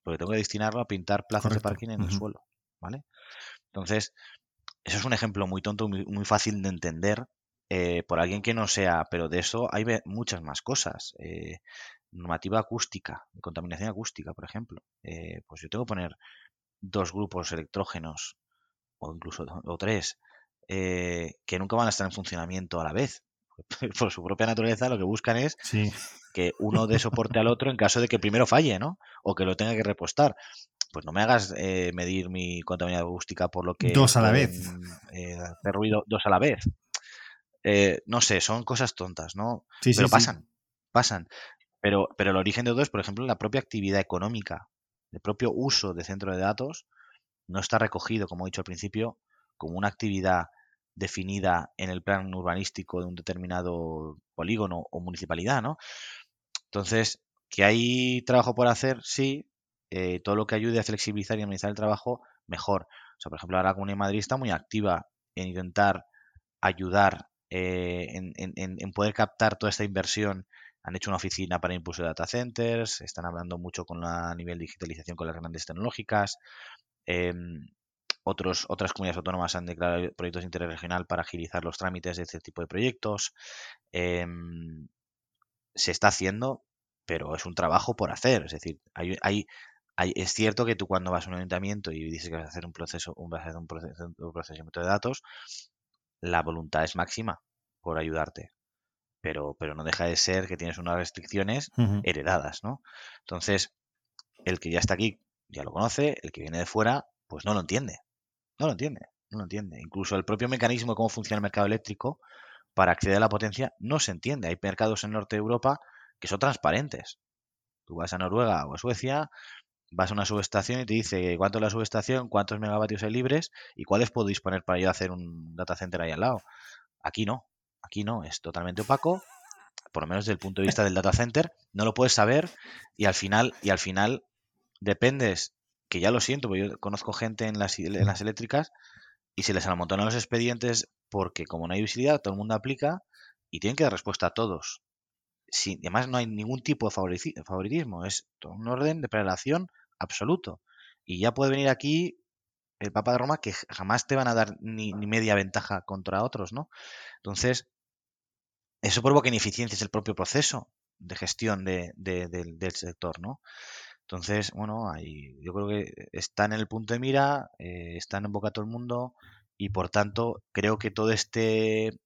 Porque tengo que destinarlo a pintar plazas de parking en el suelo. ¿Vale? Entonces, eso es un ejemplo muy tonto, muy, muy, fácil de entender, eh, por alguien que no sea, pero de eso hay muchas más cosas. Eh, normativa acústica, contaminación acústica, por ejemplo. Eh, pues yo tengo que poner dos grupos electrógenos o incluso o tres que nunca van a estar en funcionamiento a la vez. (laughs) Por su propia naturaleza lo que buscan es que uno dé soporte al otro en caso de que primero falle, ¿no? O que lo tenga que repostar pues no me hagas medir mi contaminación acústica por lo que... Dos a la vez. hacer ruido dos a la vez. Eh, no sé, son cosas tontas, ¿no? pero pasan, pasan. Pero, pero el origen de todo es, por ejemplo, la propia actividad económica, el propio uso de centro de datos, no está recogido, como he dicho al principio, como una actividad definida en el plan urbanístico de un determinado polígono o municipalidad, ¿no? Entonces, que hay trabajo por hacer, sí, eh, todo lo que ayude a flexibilizar y administrar el trabajo, mejor. O sea, por ejemplo, ahora la Comunidad de Madrid está muy activa en intentar ayudar eh, en, poder captar toda esta inversión. Han hecho una oficina para impulso de data centers, están hablando mucho con la nivel digitalización con las grandes tecnológicas. Em, otros, otras comunidades autónomas han declarado proyectos de interés regional para agilizar los trámites de este tipo de proyectos. Em, se está haciendo, pero es un trabajo por hacer. Es decir, hay, hay, es cierto que tú cuando vas a un ayuntamiento y dices que vas a hacer un proceso, un, vas a hacer un proceso, un procesamiento de datos, la voluntad es máxima por ayudarte. Pero, pero no deja de ser que tienes unas restricciones heredadas, ¿no? Entonces, el que ya está aquí ya lo conoce, el que viene de fuera, pues no lo entiende. No lo entiende, no lo entiende. Incluso el propio mecanismo de cómo funciona el mercado eléctrico para acceder a la potencia no se entiende. Hay mercados en Norte de Europa que son transparentes. Tú vas a Noruega o a Suecia vas a una subestación y te dice cuánto es la subestación, cuántos megavatios hay libres y cuáles puedo disponer para yo hacer un data center ahí al lado. Aquí no, aquí no, es totalmente opaco, por lo menos desde el punto de vista del data center, no lo puedes saber y al final, y al final dependes, que ya lo siento, porque yo conozco gente en las, en las eléctricas y se les amontonan los expedientes porque como no hay visibilidad, todo el mundo aplica y tienen que dar respuesta a todos además no hay ningún tipo de favoritismo, es un orden de prelación absoluto. Y ya puede venir aquí el Papa de Roma que jamás te van a dar ni, media ventaja contra otros, ¿no? Entonces, eso provoca ineficiencias el propio proceso de gestión de, del sector, ¿no? Entonces, bueno, ahí, yo creo que están en el punto de mira, eh, están en boca todo el mundo y por tanto creo que todo este,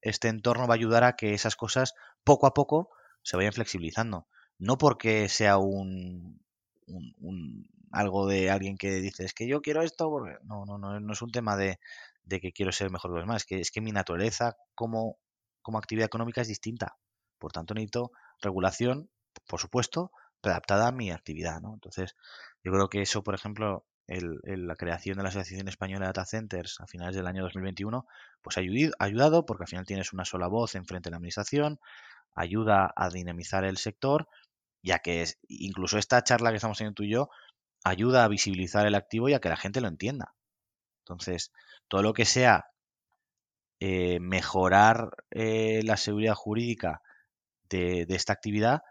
este entorno va a ayudar a que esas cosas poco a poco se vayan flexibilizando. No porque sea un, un, algo de alguien que dice, es que yo quiero esto, porque no, no, no, no es un tema de, de que quiero ser mejor que los demás, es que, es que mi naturaleza como, como actividad económica es distinta. Por tanto, necesito regulación, por supuesto, adaptada a mi actividad. ¿no? Entonces, yo creo que eso, por ejemplo, el, la creación de la Asociación Española de Data Centers a finales del año 2021, pues ha ayudado porque al final tienes una sola voz en frente a la administración, ayuda a dinamizar el sector, ya que es, incluso esta charla que estamos teniendo tú y yo ayuda a visibilizar el activo y a que la gente lo entienda. Entonces, todo lo que sea eh, mejorar eh, la seguridad jurídica de, de, esta actividad,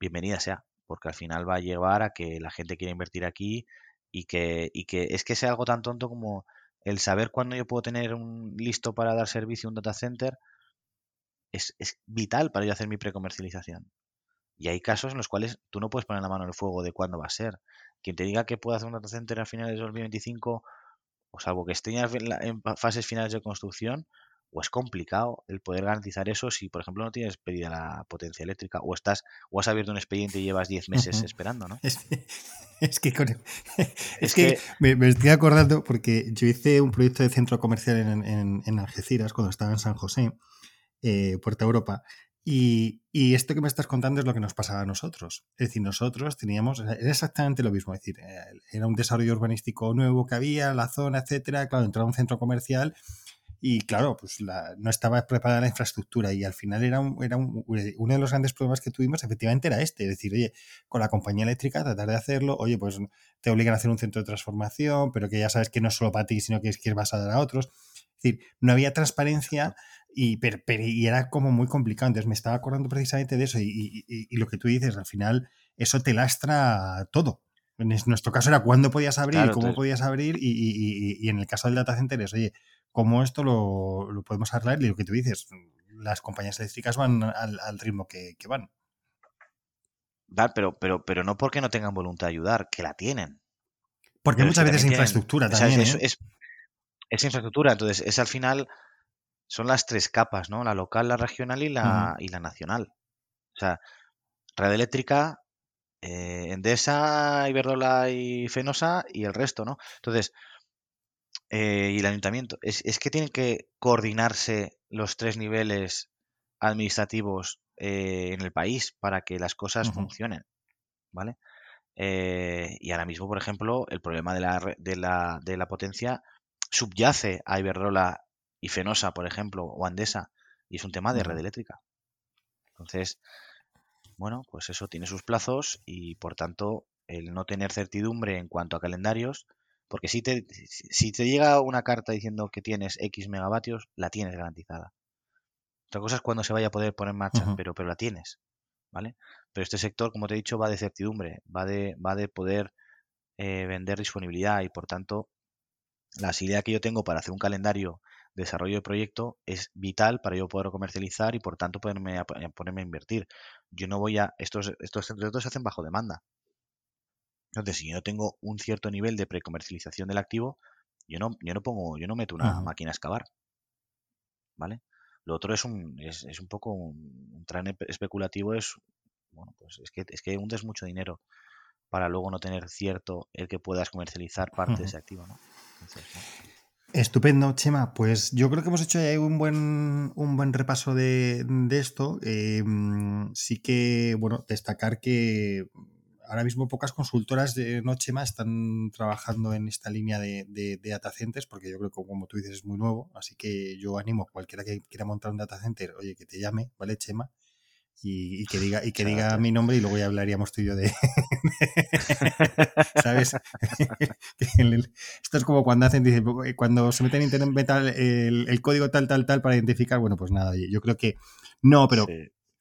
bienvenida sea, porque al final va a llevar a que la gente quiera invertir aquí y que, y que es que sea algo tan tonto como el saber cuándo yo puedo tener un listo para dar servicio a un data center es, vital para yo hacer mi precomercialización. Y hay casos en los cuales tú no puedes poner la mano en el fuego de cuándo va a ser. Quien te diga que puede hacer un data center a finales de 2025, o salvo que esté en fases finales de construcción, o es complicado el poder garantizar eso si, por ejemplo, no tienes pedida la potencia eléctrica o estás o has abierto un expediente y llevas 10 meses esperando, ¿no? Es, que, (laughs) es, que, (laughs) me, estoy acordando porque yo hice un proyecto de centro comercial en, en Algeciras cuando estaba en San José eh, Puerta Europa. Y, esto que me estás contando es lo que nos pasaba a nosotros. Es decir, nosotros teníamos, era exactamente lo mismo. Es decir, eh, era un desarrollo urbanístico nuevo que había, la zona, etcétera. Claro, entraba un centro comercial y, claro, pues no estaba preparada la infraestructura. Y al final era, era uno de los grandes problemas que tuvimos, efectivamente, era este. Es decir, oye, con la compañía eléctrica tratar de hacerlo, oye, pues te obligan a hacer un centro de transformación, pero que ya sabes que no es solo para ti, sino que es que vas a dar a otros. Es decir, no había transparencia y, y, era como muy complicado. Entonces me estaba acordando precisamente de eso y, y, lo que tú dices, al final eso te lastra todo. En nuestro caso era cuándo podías abrir y cómo podías abrir y, en el caso del data center es, oye, cómo esto lo, podemos arreglar y lo que tú dices, las compañías eléctricas van al, ritmo que, van. pero, pero, pero no porque no tengan voluntad de ayudar, que la tienen. Porque muchas veces es infraestructura también. ¿eh? es, infraestructura, entonces es al final, son las tres capas, ¿no? La local, la regional y la, y la nacional. O sea, red eléctrica, eh, Endesa, Iberdrola y Fenosa y el resto, ¿no? Entonces, eh, y el ayuntamiento, es, que tienen que coordinarse los tres niveles administrativos eh, en el país para que las cosas funcionen, ¿vale? y ahora mismo, por ejemplo, el problema de la, de la, de la potencia subyace a Iberdrola y Fenosa, por ejemplo, o Andesa, y es un tema de red eléctrica. Entonces, bueno, pues eso tiene sus plazos y por tanto el no tener certidumbre en cuanto a calendarios, porque si te, si te llega una carta diciendo que tienes X megavatios, la tienes garantizada. Otra cosa es cuando se vaya a poder poner en marcha, pero, pero la tienes, ¿vale? Pero este sector, como te he dicho, va de certidumbre, va de, va de poder eh, vender disponibilidad y por tanto la idea que yo tengo para hacer un calendario desarrollo de proyecto es vital para yo poder comercializar y por tanto ponerme a, ponerme a invertir. Yo no voy a. Estos, estos centros se hacen bajo demanda. Entonces, si yo no tengo un cierto nivel de precomercialización del activo, yo no, yo no pongo, yo no meto una máquina a excavar. ¿Vale? Lo otro es un, es, es un poco un, tren especulativo, es bueno, pues es que es que hundes mucho dinero para luego no tener cierto el que puedas comercializar parte de ese activo, ¿no? Entonces, Estupendo, Chema. Pues yo creo que hemos hecho ya un buen, un buen repaso de, esto. Em, sí que, bueno, destacar que ahora mismo pocas consultoras de No Chema están trabajando en esta línea de, de, data centers, porque yo creo que, como tú dices, es muy nuevo. Así que yo animo a cualquiera que quiera montar un data center, oye, que te llame, ¿vale, Chema? y, que diga, y que diga mi nombre y luego ya hablaríamos tú y yo de. (laughs) ¿Sabes? (laughs) Esto es como cuando hacen, dice, cuando se meten en internet el, el, código tal, tal, tal para identificar. Bueno, pues nada, yo creo que no, pero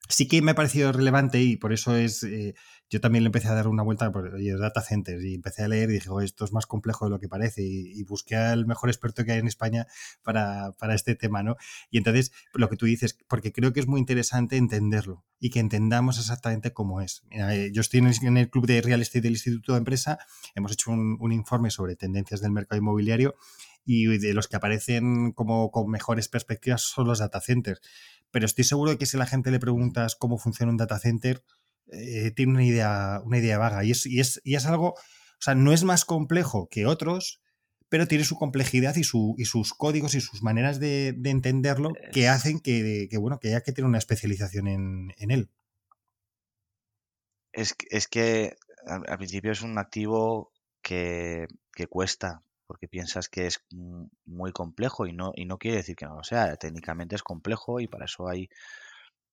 sí, que me ha parecido relevante y por eso es. Eh, yo también le empecé a dar una vuelta por oye, data centers y empecé a leer y dije, esto es más complejo de lo que parece y, busqué al mejor experto que hay en España para, para, este tema, ¿no? Y entonces, lo que tú dices, porque creo que es muy interesante entenderlo y que entendamos exactamente cómo es. Eh, yo estoy en el club de real estate del Instituto de Empresa, hemos hecho un, un informe sobre tendencias del mercado inmobiliario y de los que aparecen como con mejores perspectivas son los data centers. Pero estoy seguro de que si a la gente le preguntas cómo funciona un data center, eh, tiene una idea, una idea vaga. Y es, y, es, y es algo, o sea, no es más complejo que otros, pero tiene su complejidad y, su, y sus códigos y sus maneras de, entenderlo que hacen que, bueno, que haya que tener una especialización en, él. Es, es que al, principio es un activo que, que, cuesta, porque piensas que es muy complejo y no, y no quiere decir que no lo sea. Técnicamente es complejo y para eso hay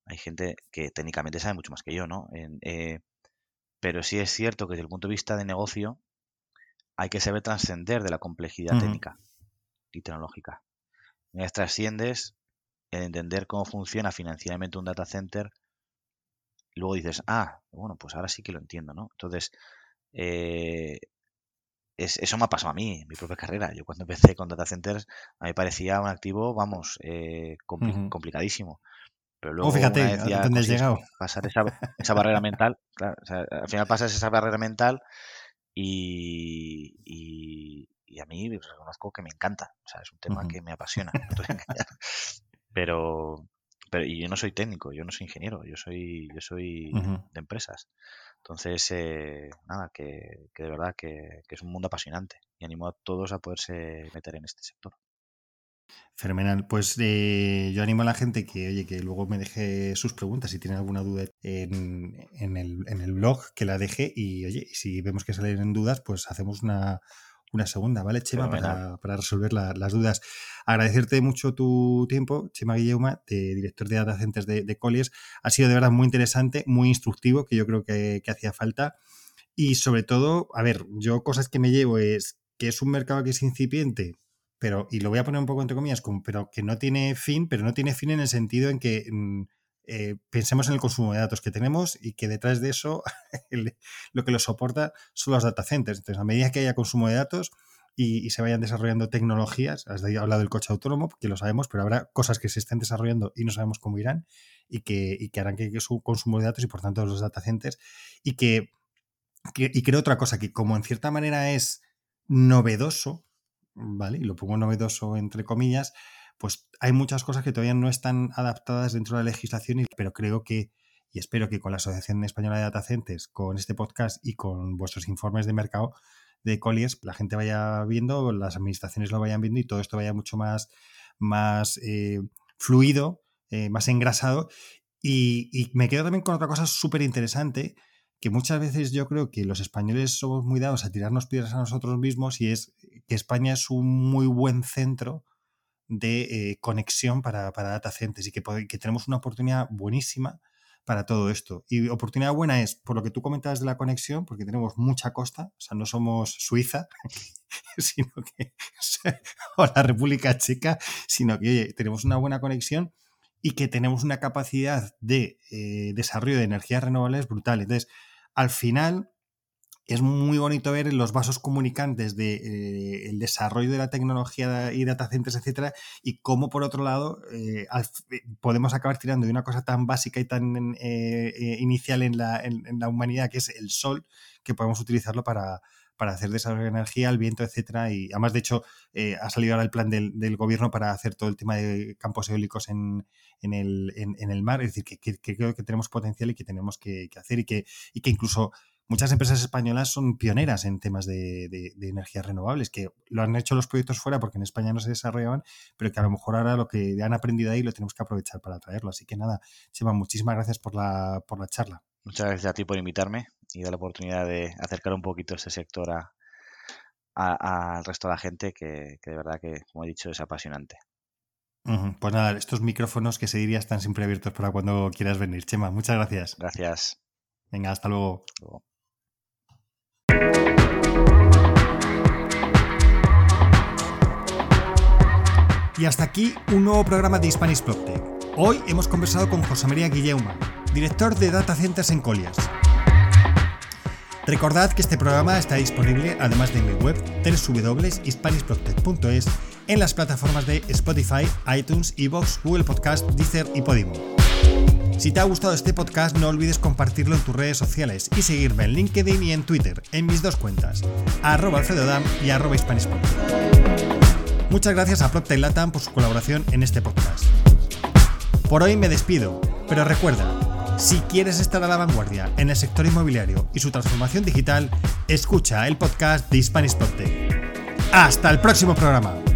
hay gente que técnicamente sabe mucho más que yo, ¿no? Eh, pero sí es cierto que desde el punto de vista de negocio hay que saber trascender de la complejidad técnica y tecnológica. Vez trasciendes en entender cómo funciona financieramente un data center, luego dices, ah, bueno, pues ahora sí que lo entiendo, ¿no? Entonces, eh, eso me ha pasado a mí, en mi propia carrera. Yo cuando empecé con data centers, a mí parecía un activo, vamos, eh, complicadísimo. Pero luego, fíjate, ¿a llegado? Pasar esa, esa barrera mental, claro, al final pasas esa barrera mental y, y, a mí reconozco que me encanta, o sea, es un tema que me apasiona, (laughs) pero, pero y yo no soy técnico, yo no soy ingeniero, yo soy, yo soy de empresas. Entonces, eh, nada, que, que, de verdad que, que es un mundo apasionante y animo a todos a poderse meter en este sector. Fenomenal. Pues eh, yo animo a la gente que, oye, que luego me deje sus preguntas si tiene alguna duda en, en, el, en el blog, que la deje y, oye, si vemos que salen dudas, pues hacemos una, una segunda, ¿vale, Chema? Para, para, resolver las dudas. Agradecerte mucho tu tiempo, Chema Guilleuma, de director de Data Centers de, de Colliers. Ha sido de verdad muy interesante, muy instructivo, que yo creo que, que hacía falta. Y sobre todo, a ver, yo cosas que me llevo es que es un mercado que es incipiente, pero, y lo voy a poner un poco entre comillas, pero que no tiene fin, pero no tiene fin en el sentido en que mm, eh, pensemos en el consumo de datos que tenemos y que detrás de eso (laughs) lo que lo soporta son los data centers. Entonces, a medida que haya consumo de datos, y, se vayan desarrollando tecnologías. Has hablado del coche autónomo, que lo sabemos, pero habrá cosas que se estén desarrollando y no sabemos cómo irán y que, y que harán que, su consumo de datos y por tanto los data centers y que, y creo otra cosa, que como en cierta manera es novedoso, ¿vale? Y lo pongo novedoso entre comillas, pues hay muchas cosas que todavía no están adaptadas dentro de la legislación, pero creo que, y espero que con la Asociación Española de Data Centers, con este podcast y con vuestros informes de mercado de Colliers, la gente vaya viendo, las administraciones lo vayan viendo y todo esto vaya mucho más, más eh, fluido, eh, más engrasado. Y, y, me quedo también con otra cosa súper interesante, que muchas veces yo creo que los españoles somos muy dados a tirarnos piedras a nosotros mismos y es que España es un muy buen centro de eh, conexión para, para data centers y que, que, tenemos una oportunidad buenísima para todo esto. Y oportunidad buena es, por lo que tú comentabas de la conexión, porque tenemos mucha costa, o sea, no somos Suiza, (laughs) sino que, (laughs) o la República Checa, sino que tenemos una buena conexión y que tenemos una capacidad de eh, desarrollo de energías renovables brutal. Entonces, al final, es muy bonito ver los vasos comunicantes del de, eh, desarrollo de la tecnología y data centers, etcétera, y cómo por otro lado eh, eh, podemos acabar tirando de una cosa tan básica y tan inicial en la, en, la, humanidad que es el sol, que podemos utilizarlo para, para hacer de energía, el viento, etcétera. Y además, de hecho, ha salido ahora el plan del, del, gobierno para hacer todo el tema de campos eólicos en, en, el, en el, mar. Es decir, que, creo que tenemos potencial y que tenemos que, que hacer y que, y que incluso muchas empresas españolas son pioneras en temas de, energías renovables, que lo han hecho los proyectos fuera porque en España no se desarrollaban, pero que a lo mejor ahora lo que han aprendido ahí lo tenemos que aprovechar para traerlo. Así que nada, Chema, muchísimas gracias por la, por la charla. Muchas gracias a ti por invitarme y dar la oportunidad de acercar un poquito este sector al resto de la gente, que, de verdad que, como he dicho, es apasionante. Pues nada, estos micrófonos que se diría están siempre abiertos para cuando quieras venir. Chema, muchas gracias. Gracias. Venga, hasta luego. Hasta luego. Y hasta aquí un nuevo programa de Spanish PropTech. Hoy hemos conversado con José María Guilleuma, director de Data Centers en Colliers. Recordad que este programa está disponible, además de en mi web www.hispanishproctech.es, en las plataformas de Spotify, iTunes, Evox, Google Podcast, Deezer y Podimo. Si te ha gustado este podcast, no olvides compartirlo en tus redes sociales y seguirme en LinkedIn y en Twitter, en mis dos cuentas, arroba alfredodam y arroba Muchas gracias a PropTech Latam por su colaboración en este podcast. Por hoy me despido, pero recuerda, si quieres estar a la vanguardia en el sector inmobiliario y su transformación digital, escucha el podcast de Spanish PropTech. ¡Hasta el próximo programa!